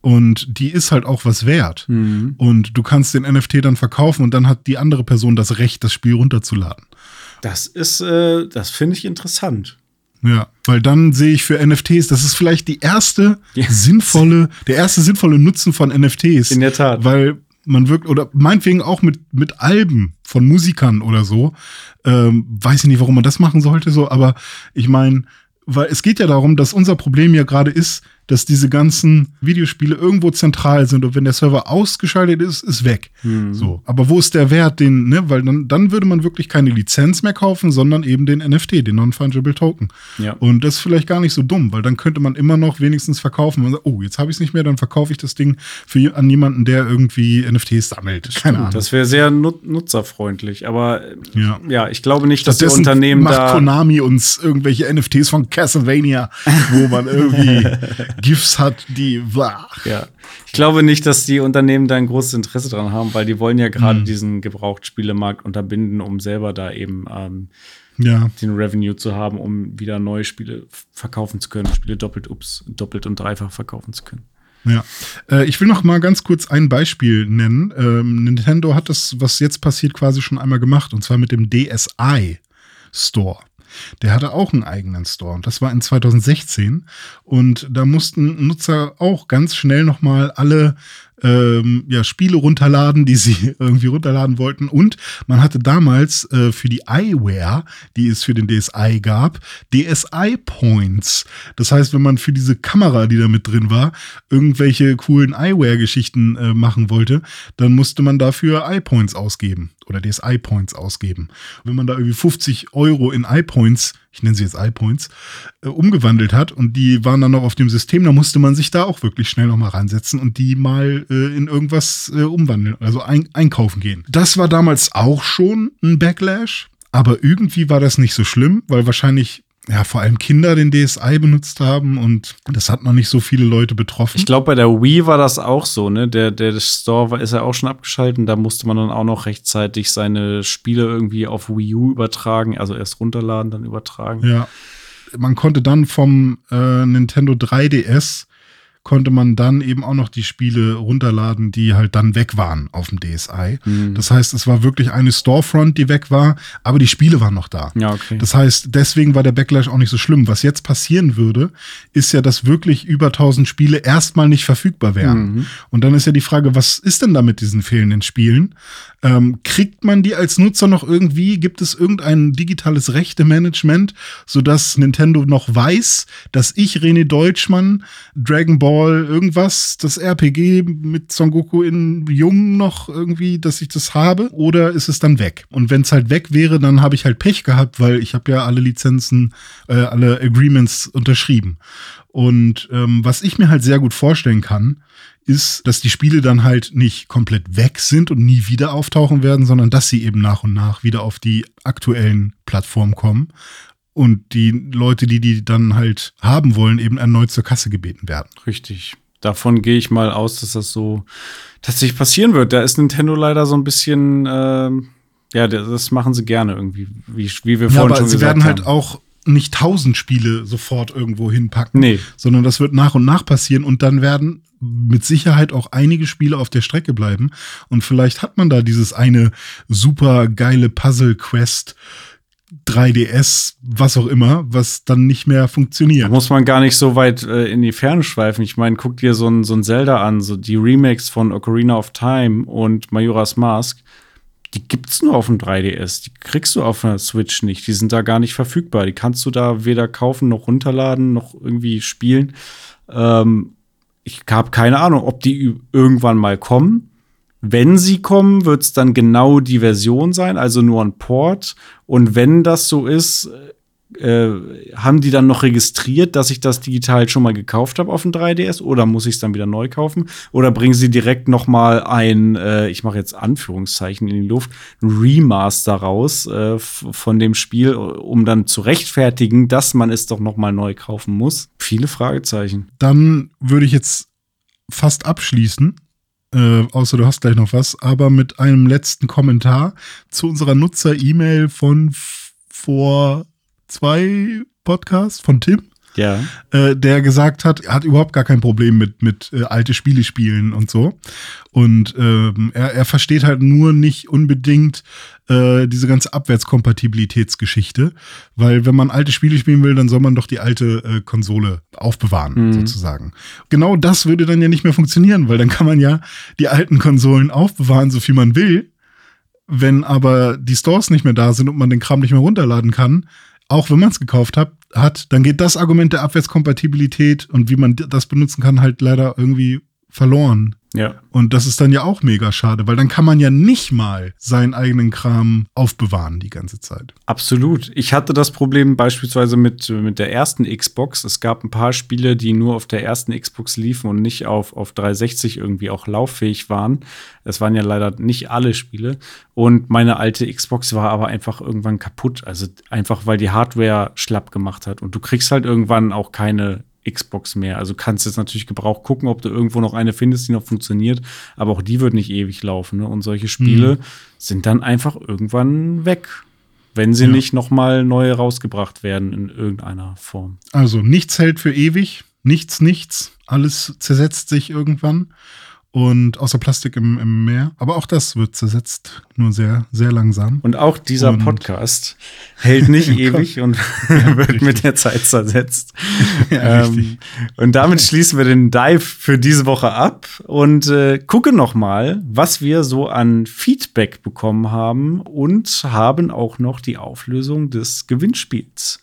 und die ist halt auch was wert. Mhm. Und du kannst den NFT dann verkaufen und dann hat die andere Person das Recht, das Spiel runterzuladen. Das ist, äh, das finde ich interessant. Ja, weil dann sehe ich für NFTs, das ist vielleicht die erste Ja. sinnvolle, der erste sinnvolle Nutzen von NFTs. In der Tat. Weil man wirkt, oder meinetwegen auch mit, mit Alben von Musikern oder so. Ähm, weiß ich nicht, warum man das machen sollte, so, aber ich meine, weil es geht ja darum, dass unser Problem ja gerade ist, dass diese ganzen Videospiele irgendwo zentral sind und wenn der Server ausgeschaltet ist, ist weg. Mhm. So. Aber wo ist der Wert, den, ne, weil dann, dann würde man wirklich keine Lizenz mehr kaufen, sondern eben den NFT, den Non-Fungible Token. Ja. Und das ist vielleicht gar nicht so dumm, weil dann könnte man immer noch wenigstens verkaufen. Man sagt, oh, jetzt habe ich es nicht mehr, dann verkaufe ich das Ding für an jemanden, der irgendwie NFTs sammelt. Keine Ahnung. Das wäre sehr nut nutzerfreundlich. Aber Ja. ja, ich glaube nicht, dass die Stattdessen Unternehmen macht da. Konami uns irgendwelche NFTs von Castlevania, wo man irgendwie GIFs hat, die. Ja. Ich glaube nicht, dass die Unternehmen da ein großes Interesse dran haben, weil die wollen ja gerade diesen Gebrauchtspielemarkt unterbinden, um selber da eben ähm, Ja. den Revenue zu haben, um wieder neue Spiele verkaufen zu können, Spiele doppelt, ups, doppelt und dreifach verkaufen zu können. Ja, äh, ich will noch mal ganz kurz ein Beispiel nennen. Ähm, Nintendo hat das, was jetzt passiert, quasi schon einmal gemacht, und zwar mit dem DSi Store. Der hatte auch einen eigenen Store und das war in 2016 und da mussten Nutzer auch ganz schnell noch mal alle ähm, ja, Spiele runterladen, die sie irgendwie runterladen wollten. Und man hatte damals äh, für die iWare, die es für den DSi gab, DSi-Points. Das heißt, wenn man für diese Kamera, die da mit drin war, irgendwelche coolen iWare-Geschichten äh, machen wollte, dann musste man dafür iPoints ausgeben oder DSi-Points ausgeben. Wenn man da irgendwie 50 Euro in iPoints, ich nenne sie jetzt iPoints, äh, umgewandelt hat und die waren dann noch auf dem System, dann musste man sich da auch wirklich schnell noch mal ransetzen und die mal äh, in irgendwas äh, umwandeln, also ein, einkaufen gehen. Das war damals auch schon ein Backlash, aber irgendwie war das nicht so schlimm, weil wahrscheinlich ja vor allem Kinder den DSi benutzt haben und das hat noch nicht so viele Leute betroffen. Ich glaube, bei der Wii war das auch so, ne? Der, der Store war, ist ja auch schon abgeschaltet. Da musste man dann auch noch rechtzeitig seine Spiele irgendwie auf Wii U übertragen, also erst runterladen, dann übertragen. Ja. Man konnte dann vom äh, Nintendo 3DS konnte man dann eben auch noch die Spiele runterladen, die halt dann weg waren auf dem DSi. Mhm. Das heißt, es war wirklich eine Storefront, die weg war, aber die Spiele waren noch da. Ja, okay. Das heißt, deswegen war der Backlash auch nicht so schlimm. Was jetzt passieren würde, ist ja, dass wirklich über 1000 Spiele erstmal nicht verfügbar wären. Mhm. Und dann ist ja die Frage, was ist denn da mit diesen fehlenden Spielen? Ähm, kriegt man die als Nutzer noch irgendwie? Gibt es irgendein digitales Rechtemanagement, sodass Nintendo noch weiß, dass ich, René Deutschmann, Dragon Ball, irgendwas, das RPG mit Son Goku in Jung noch irgendwie, dass ich das habe? Oder ist es dann weg? Und wenn es halt weg wäre, dann habe ich halt Pech gehabt, weil ich habe ja alle Lizenzen, äh, alle Agreements unterschrieben. Und ähm, was ich mir halt sehr gut vorstellen kann, ist, dass die Spiele dann halt nicht komplett weg sind und nie wieder auftauchen werden, sondern dass sie eben nach und nach wieder auf die aktuellen Plattformen kommen und die Leute, die die dann halt haben wollen, eben erneut zur Kasse gebeten werden. Richtig. Davon gehe ich mal aus, dass das so tatsächlich passieren wird. Da ist Nintendo leider so ein bisschen, ähm, ja, das machen sie gerne irgendwie, wie, wie wir Ja, vorhin aber schon sie gesagt werden halt haben. auch nicht tausend Spiele sofort irgendwo hinpacken, Nee. sondern das wird nach und nach passieren und dann werden mit Sicherheit auch einige Spiele auf der Strecke bleiben und vielleicht hat man da dieses eine super geile Puzzle Quest 3DS, was auch immer, was dann nicht mehr Da funktioniert. muss man gar nicht so weit äh, in die Ferne schweifen. Ich meine, guck dir so ein, so ein Zelda an, so die Remakes von Ocarina of Time und Majora's Mask. Die gibt's nur auf dem 3DS. Die kriegst du auf einer Switch nicht. Die sind da gar nicht verfügbar. Die kannst du da weder kaufen noch runterladen noch irgendwie spielen. Ähm, ich habe keine Ahnung, ob die irgendwann mal kommen. Wenn sie kommen, wird es dann genau die Version sein, also nur ein Port. Und wenn das so ist, äh, haben die dann noch registriert, dass ich das digital schon mal gekauft habe auf dem 3DS oder muss ich es dann wieder neu kaufen? Oder bringen sie direkt noch mal ein, äh, ich mache jetzt Anführungszeichen in die Luft, Remaster raus äh, von dem Spiel, um dann zu rechtfertigen, dass man es doch noch mal neu kaufen muss? Viele Fragezeichen. Dann würde ich jetzt fast abschließen. Äh, außer du hast gleich noch was, aber mit einem letzten Kommentar zu unserer Nutzer-E-Mail von vor zwei Podcasts von Tim. Ja. äh, der gesagt hat, er hat überhaupt gar kein Problem mit, mit äh, alte Spiele spielen und so. Und ähm, er, er versteht halt nur nicht unbedingt äh, diese ganze Abwärtskompatibilitätsgeschichte, weil wenn man alte Spiele spielen will, dann soll man doch die alte äh, Konsole aufbewahren, Mhm. sozusagen. Genau das würde dann ja nicht mehr funktionieren, weil dann kann man ja die alten Konsolen aufbewahren, so viel man will. Wenn aber die Stores nicht mehr da sind und man den Kram nicht mehr runterladen kann, auch wenn man es gekauft hat, hat, dann geht das Argument der Abwärtskompatibilität und wie man das benutzen kann, halt leider irgendwie verloren. Ja. Und das ist dann ja auch mega schade, weil dann kann man ja nicht mal seinen eigenen Kram aufbewahren die ganze Zeit. Absolut. Ich hatte das Problem beispielsweise mit, mit der ersten Xbox. Es gab ein paar Spiele, die nur auf der ersten Xbox liefen und nicht auf, auf 360 irgendwie auch lauffähig waren. Es waren ja leider nicht alle Spiele. Und meine alte Xbox war aber einfach irgendwann kaputt. Also einfach, weil die Hardware schlapp gemacht hat. Und du kriegst halt irgendwann auch keine Xbox mehr. Also kannst jetzt natürlich Gebrauch gucken, ob du irgendwo noch eine findest, die noch funktioniert, aber auch die wird nicht ewig laufen. Ne? Und solche Spiele mhm. sind dann einfach irgendwann weg, wenn sie ja. nicht noch mal neu rausgebracht werden in irgendeiner Form. Also nichts hält für ewig, nichts, nichts, alles zersetzt sich irgendwann und außer Plastik im, im Meer. Aber auch das wird zersetzt, nur sehr, sehr langsam. Und auch dieser und Podcast hält nicht ewig und ja, wird richtig. mit der Zeit zersetzt. Ja, ähm, und damit schließen wir den Dive für diese Woche ab und äh, gucken noch mal, was wir so an Feedback bekommen haben und haben auch noch die Auflösung des Gewinnspiels.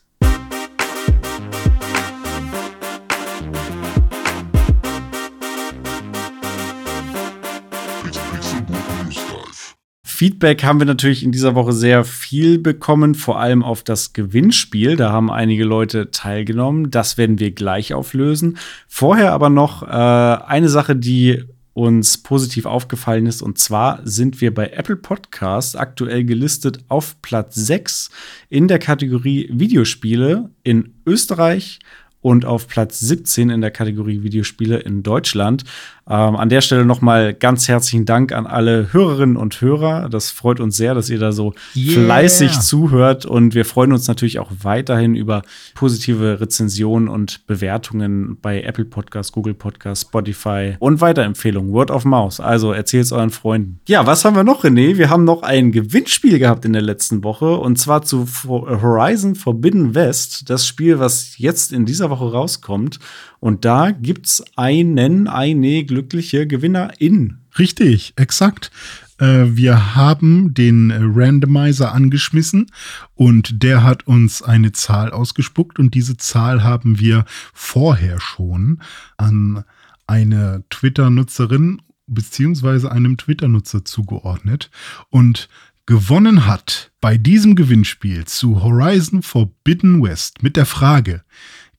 Feedback haben wir natürlich in dieser Woche sehr viel bekommen, vor allem auf das Gewinnspiel. Da haben einige Leute teilgenommen. Das werden wir gleich auflösen. Vorher aber noch äh, eine Sache, die uns positiv aufgefallen ist. Und zwar sind wir bei Apple Podcasts aktuell gelistet auf Platz 6 in der Kategorie Videospiele in Österreich und auf Platz 17 in der Kategorie Videospiele in Deutschland. Ähm, an der Stelle nochmal ganz herzlichen Dank an alle Hörerinnen und Hörer. Das freut uns sehr, dass ihr da so yeah. fleißig zuhört. Und wir freuen uns natürlich auch weiterhin über positive Rezensionen und Bewertungen bei Apple Podcasts, Google Podcasts, Spotify und Weiterempfehlungen. Word of Mouse. Also erzählt es euren Freunden. Ja, was haben wir noch, René? Wir haben noch ein Gewinnspiel gehabt in der letzten Woche. Und zwar zu Horizon Forbidden West. Das Spiel, was jetzt in dieser Woche rauskommt. Und da gibt's einen, eine glückliche Gewinnerin. Richtig, exakt. Äh, wir haben den Randomizer angeschmissen und der hat uns eine Zahl ausgespuckt und diese Zahl haben wir vorher schon an eine Twitter-Nutzerin beziehungsweise einem Twitter-Nutzer zugeordnet und gewonnen hat bei diesem Gewinnspiel zu Horizon Forbidden West mit der Frage,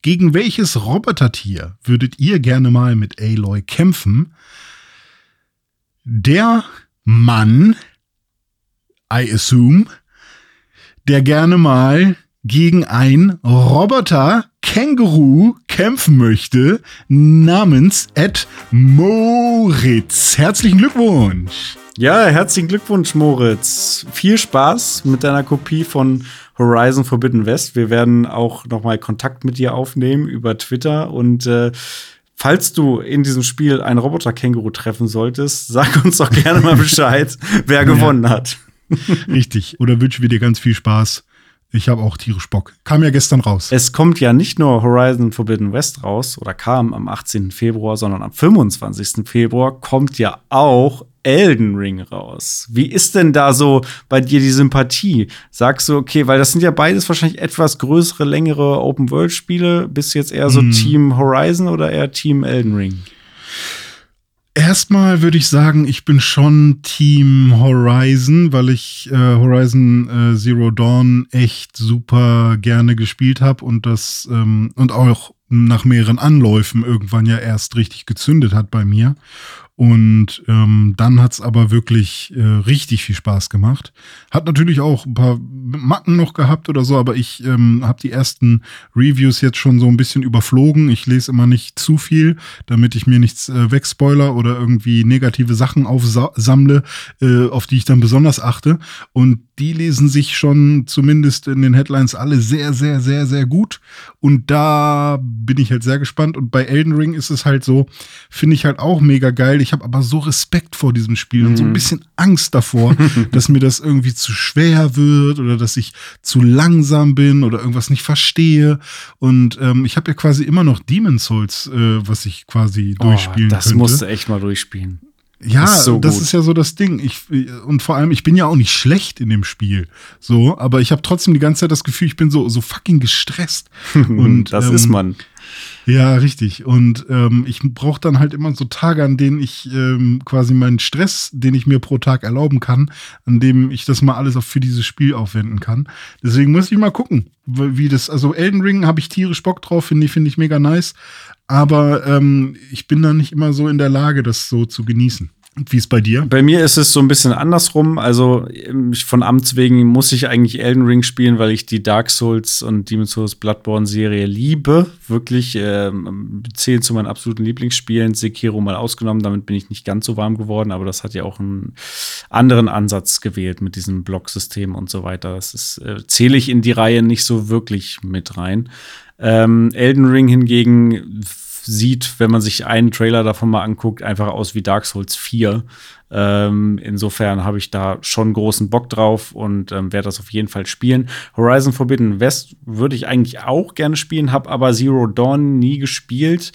gegen welches Robotertier würdet ihr gerne mal mit Aloy kämpfen? Der Mann, I assume, der gerne mal gegen ein Roboter Känguru kämpfen möchte, namens Ed Moritz. Herzlichen Glückwunsch! Ja, herzlichen Glückwunsch, Moritz. Viel Spaß mit deiner Kopie von Horizon Forbidden West. Wir werden auch noch mal Kontakt mit dir aufnehmen über Twitter und äh, Falls du in diesem Spiel einen Roboter-Känguru treffen solltest, sag uns doch gerne mal Bescheid, wer gewonnen hat. Richtig. Oder wünschen wir dir ganz viel Spaß ich habe auch tierisch Bock. Kam ja gestern raus. Es kommt ja nicht nur Horizon Forbidden West raus oder kam am 18. Februar, sondern am 25. Februar kommt ja auch Elden Ring raus. Wie ist denn da so bei dir die Sympathie? Sagst du, okay, weil das sind ja beides wahrscheinlich etwas größere, längere Open-World-Spiele. Bist du jetzt eher so mm. Team Horizon oder eher Team Elden Ring? Erstmal würde ich sagen, ich bin schon Team Horizon, weil ich äh, Horizon äh, Zero Dawn echt super gerne gespielt habe und das ähm, und auch nach mehreren Anläufen irgendwann ja erst richtig gezündet hat bei mir. Und ähm, dann hat's aber wirklich äh, richtig viel Spaß gemacht. Hat natürlich auch ein paar Macken noch gehabt oder so, aber ich ähm, habe die ersten Reviews jetzt schon so ein bisschen überflogen. Ich lese immer nicht zu viel, damit ich mir nichts äh, wegspoiler oder irgendwie negative Sachen aufsammle, äh, auf die ich dann besonders achte. Und die lesen sich schon zumindest in den Headlines alle sehr, sehr, sehr, sehr gut. Und da bin ich halt sehr gespannt. Und bei Elden Ring ist es halt so, finde ich halt auch mega geil. Ich habe aber so Respekt vor diesem Spiel mhm. und so ein mhm. bisschen Angst davor, dass mir das irgendwie zu schwer wird oder dass ich zu langsam bin oder irgendwas nicht verstehe. Und ähm, ich habe ja quasi immer noch Demon's Souls, äh, was ich quasi oh, durchspielen das könnte. musst du echt mal durchspielen. Ja, Ist so das gut. ist ja so das Ding. Ich, und vor allem, ich bin ja auch nicht schlecht in dem Spiel. So, aber ich habe trotzdem die ganze Zeit das Gefühl, ich bin so, so fucking gestresst. Und, das ähm, ist man. Ja, richtig. Und ähm, ich brauche dann halt immer so Tage, an denen ich ähm, quasi meinen Stress, den ich mir pro Tag erlauben kann, an dem ich das mal alles auch für dieses Spiel aufwenden kann. Deswegen muss ich mal gucken, wie das, also Elden Ring habe ich tierisch Bock drauf, finde ich, finde ich mega nice. Aber ähm, ich bin da nicht immer so in der Lage, das so zu genießen. Wie ist bei dir? Bei mir ist es so ein bisschen andersrum. Also ähm, von Amts wegen muss ich eigentlich Elden Ring spielen, weil ich die Dark Souls und Demon's Souls Bloodborne Serie liebe. Wirklich ähm, zählen zu meinen absoluten Lieblingsspielen. Sekiro mal ausgenommen, damit bin ich nicht ganz so warm geworden, aber das hat ja auch einen anderen Ansatz gewählt mit diesem Blocksystem und so weiter. Das ist, äh, zähle ich in die Reihe nicht so wirklich mit rein. Ähm, Elden Ring hingegen sieht, wenn man sich einen Trailer davon mal anguckt, einfach aus wie Dark Souls 4. Ähm, insofern habe ich da schon großen Bock drauf und ähm, werde das auf jeden Fall spielen. Horizon Forbidden West würde ich eigentlich auch gerne spielen, habe aber Zero Dawn nie gespielt.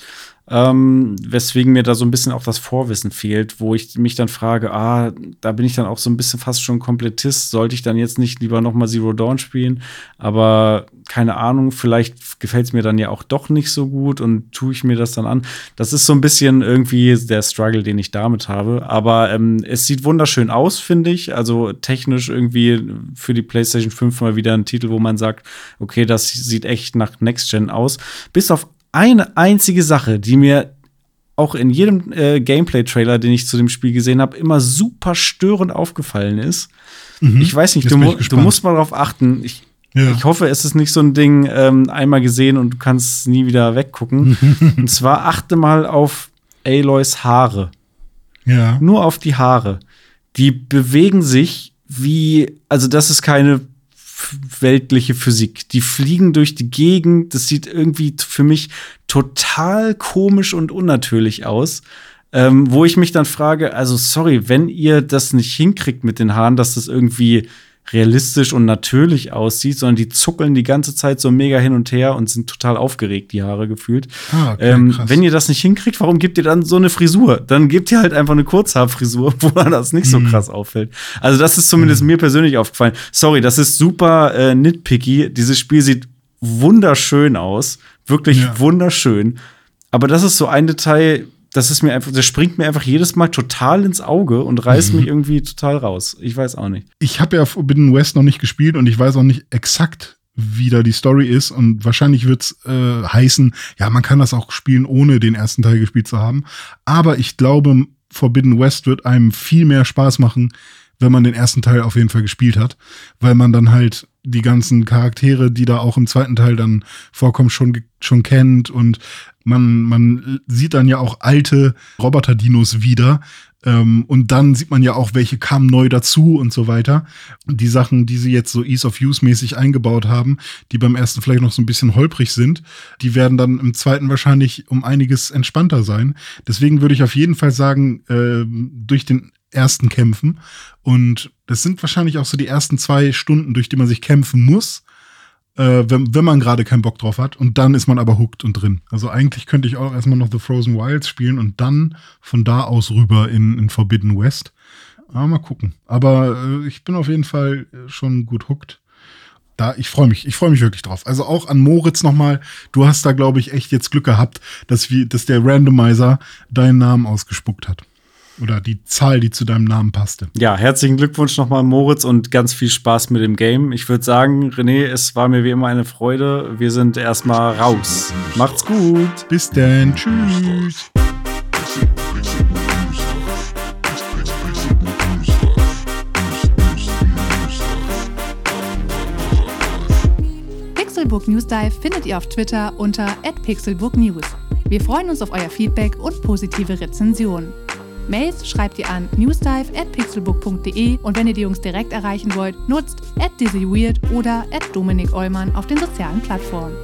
Ähm, weswegen mir da so ein bisschen auch das Vorwissen fehlt, wo ich mich dann frage, ah, da bin ich dann auch so ein bisschen fast schon Komplettist. Sollte ich dann jetzt nicht lieber noch mal Zero Dawn spielen? Aber keine Ahnung, vielleicht gefällt es mir dann ja auch doch nicht so gut und tue ich mir das dann an. Das ist so ein bisschen irgendwie der Struggle, den ich damit habe. Aber ähm, es sieht wunderschön aus, finde ich. Also technisch irgendwie für die PlayStation 5 mal wieder ein Titel, wo man sagt, okay, das sieht echt nach Next Gen aus. Bis auf eine einzige Sache, die mir auch in jedem äh, Gameplay-Trailer, den ich zu dem Spiel gesehen habe, immer super störend aufgefallen ist. Ich weiß nicht, du, mu du musst mal darauf achten. Ich, Ja. ich hoffe, es ist nicht so ein Ding, ähm, einmal gesehen und du kannst nie wieder weggucken. und zwar achte mal auf Aloys Haare. Ja. Nur auf die Haare. Die bewegen sich wie, also das ist keine weltliche Physik. Die fliegen durch die Gegend. Das sieht irgendwie für mich total komisch und unnatürlich aus. Ähm, wo ich mich dann frage, also sorry, wenn ihr das nicht hinkriegt mit den Haaren, dass das irgendwie realistisch und natürlich aussieht, sondern die zuckeln die ganze Zeit so mega hin und her und sind total aufgeregt, die Haare gefühlt. Ah, okay, ähm, wenn ihr das nicht hinkriegt, warum gebt ihr dann so eine Frisur? Dann gebt ihr halt einfach eine Kurzhaarfrisur, wo dann das nicht so Mhm. krass auffällt. Also das ist zumindest mir persönlich aufgefallen. Sorry, das ist super äh, nitpicky. Dieses Spiel sieht wunderschön aus, wirklich Ja. wunderschön. Aber das ist so ein Detail, das ist mir einfach, das springt mir einfach jedes Mal total ins Auge und reißt Mhm. mich irgendwie total raus. Ich weiß auch nicht. ich habe ja Forbidden West noch nicht gespielt und ich weiß auch nicht exakt, wie da die Story ist. Und wahrscheinlich wird's äh, heißen, ja, man kann das auch spielen, ohne den ersten Teil gespielt zu haben. Aber ich glaube, Forbidden West wird einem viel mehr Spaß machen, wenn man den ersten Teil auf jeden Fall gespielt hat, weil man dann halt die ganzen Charaktere, die da auch im zweiten Teil dann vorkommen, schon, schon kennt und man, man sieht dann ja auch alte Roboter-Dinos wieder. Ähm, und dann sieht man ja auch, welche kamen neu dazu und so weiter. Und die Sachen, die sie jetzt so Ease of Use mäßig eingebaut haben, die beim ersten vielleicht noch so ein bisschen holprig sind, die werden dann im zweiten wahrscheinlich um einiges entspannter sein. Deswegen würde ich auf jeden Fall sagen, ähm, durch den ersten kämpfen. Und das sind wahrscheinlich auch so die ersten zwei Stunden, durch die man sich kämpfen muss äh, wenn, wenn man gerade keinen Bock drauf hat. Und dann ist man aber hooked und drin. Also eigentlich könnte ich auch erstmal noch The Frozen Wilds spielen und dann von da aus rüber in, in Forbidden West. Aber mal gucken. Aber äh, ich bin auf jeden Fall schon gut hooked. Da, ich freue mich, ich freue mich wirklich drauf. Also auch an Moritz nochmal, du hast da, glaube ich, echt jetzt Glück gehabt, dass, wir, dass der Randomizer deinen Namen ausgespuckt hat. Oder die Zahl, die zu deinem Namen passte. Ja, herzlichen Glückwunsch nochmal, Moritz, und ganz viel Spaß mit dem Game. Ich würde sagen, René, es war mir wie immer eine Freude. Wir sind erstmal raus. Macht's gut. Bis dann, tschüss. Pixelbook News Dive findet ihr auf Twitter unter @pixelbooknews. Wir freuen uns auf euer Feedback und positive Rezensionen. Mails schreibt ihr an newsdive@pixelbook.de und wenn ihr die Jungs direkt erreichen wollt, nutzt @dizzyweird oder @dominik Eulmann auf den sozialen Plattformen.